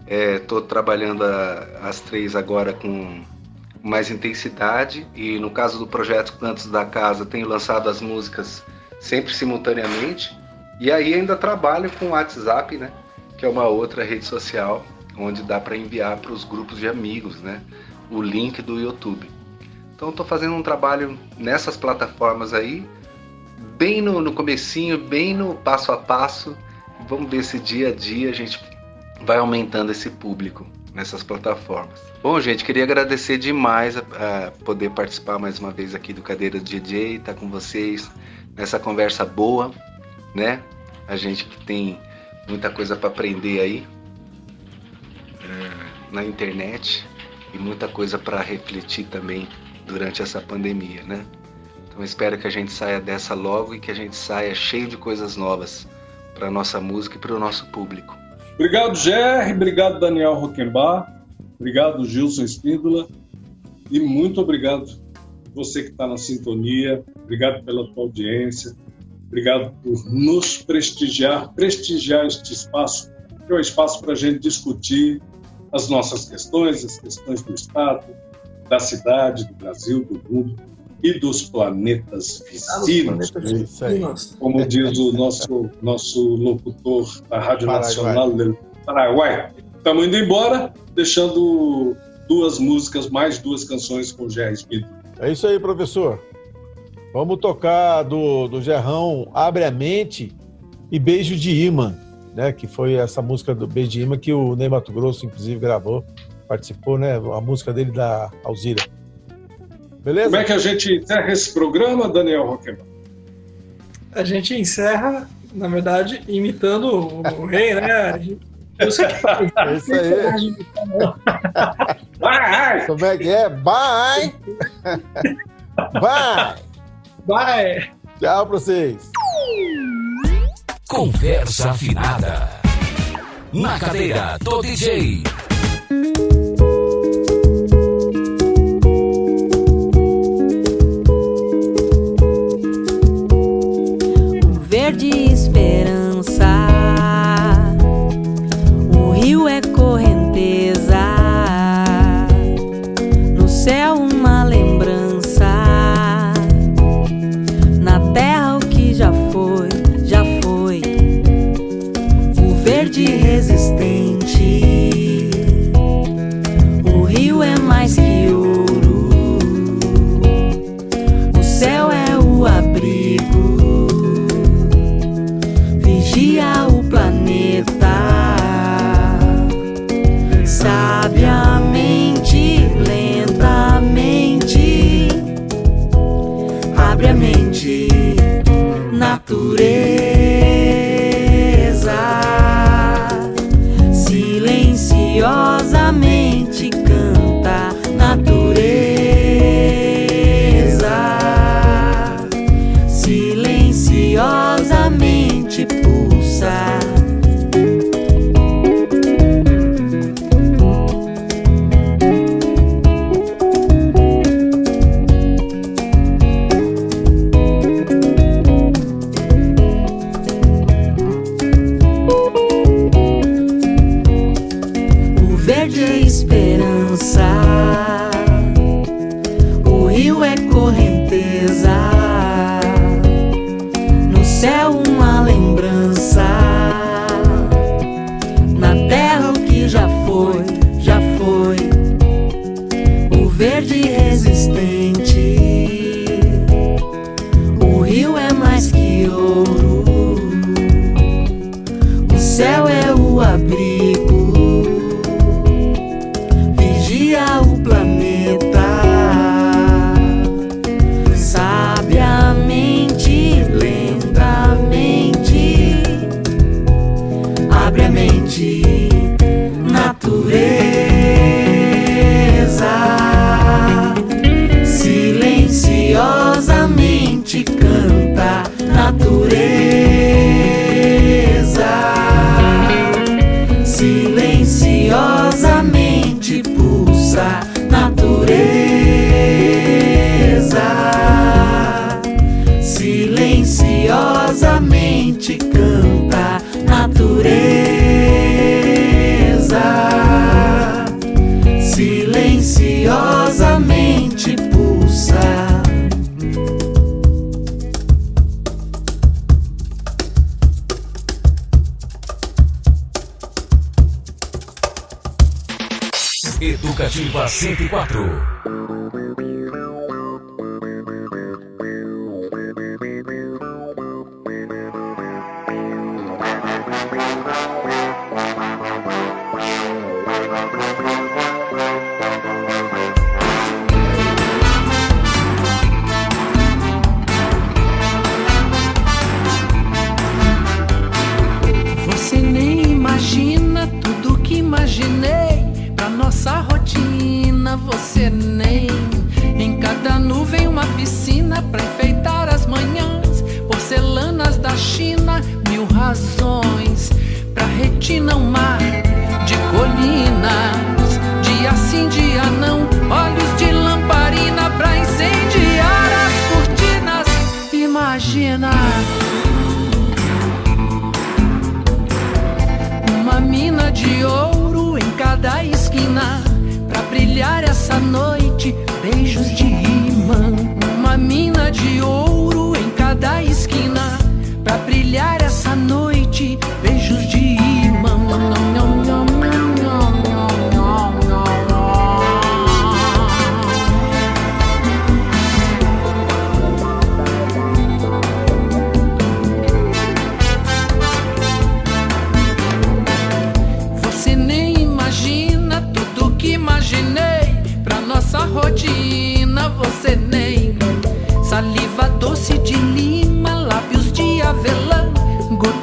Estou é, trabalhando a, as três agora com mais intensidade e no caso do projeto Cantos da Casa tenho lançado as músicas sempre simultaneamente e aí ainda trabalho com o WhatsApp, né? Que é uma outra rede social onde dá para enviar para os grupos de amigos, né? O link do YouTube. Então estou fazendo um trabalho nessas plataformas aí bem no, no comecinho, bem no passo a passo. Vamos ver se dia a dia a gente vai aumentando esse público nessas plataformas. Bom, gente, queria agradecer demais a, a poder participar mais uma vez aqui do Cadeira DJ, estar tá com vocês nessa conversa boa, né? A gente que tem muita coisa para aprender aí é, na internet e muita coisa para refletir também durante essa pandemia, né? Então espero que a gente saia dessa logo e que a gente saia cheio de coisas novas para nossa música e para o nosso público. Obrigado, Jerry. Obrigado, Daniel Roquembar. Obrigado, Gilson Espíndola. E muito obrigado você que está na sintonia. Obrigado pela tua audiência. Obrigado por nos prestigiar, prestigiar este espaço, que é um espaço para a gente discutir as nossas questões, as questões do Estado, da cidade, do Brasil, do mundo e dos planetas vizinhos. Como diz o nosso, nosso locutor da Rádio Paraguai. Nacional do Paraguai. Estamos indo embora, deixando duas músicas, mais duas canções com o Jerry Smith. É isso aí, professor. Vamos tocar do, do Gerrão Abre a Mente e Beijo de Imã, né? Que foi essa música do Beijo de Imã que o Ney Mato Grosso, inclusive, gravou, participou, né? A música dele da Alzira. Beleza? Como é que a gente encerra esse programa, Daniel Roquemar? A gente encerra, na verdade, imitando o rei, né? Eu sei que faz. É isso aí. [LAUGHS] Vai! Como é que é? Bye! Bye! [LAUGHS] Bye! Tchau pra vocês. Conversa afinada. Na cadeira do DJ.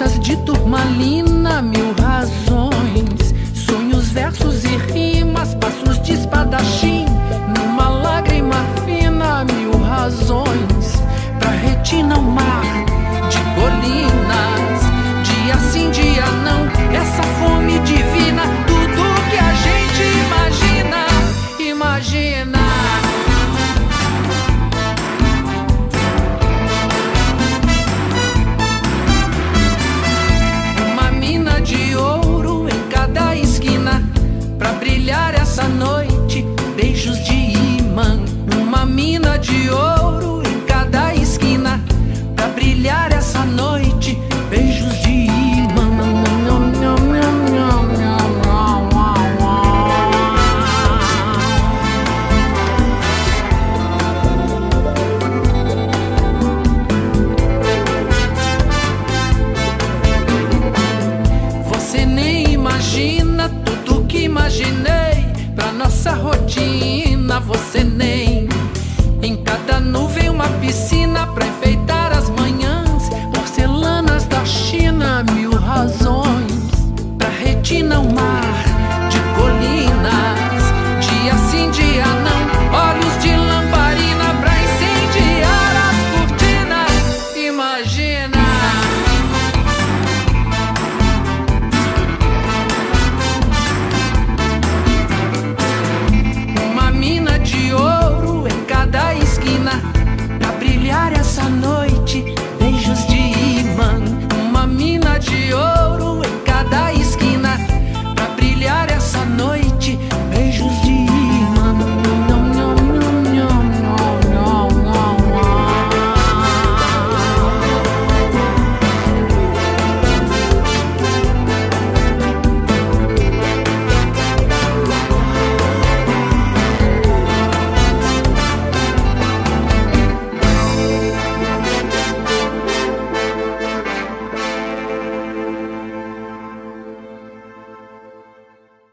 gotas de turmalina, mil razões, sonhos, versos e rimas, passos de espadachim, numa lágrima fina, mil razões, pra retina o mar de colinas, dia sim, dia não, essa fome divina.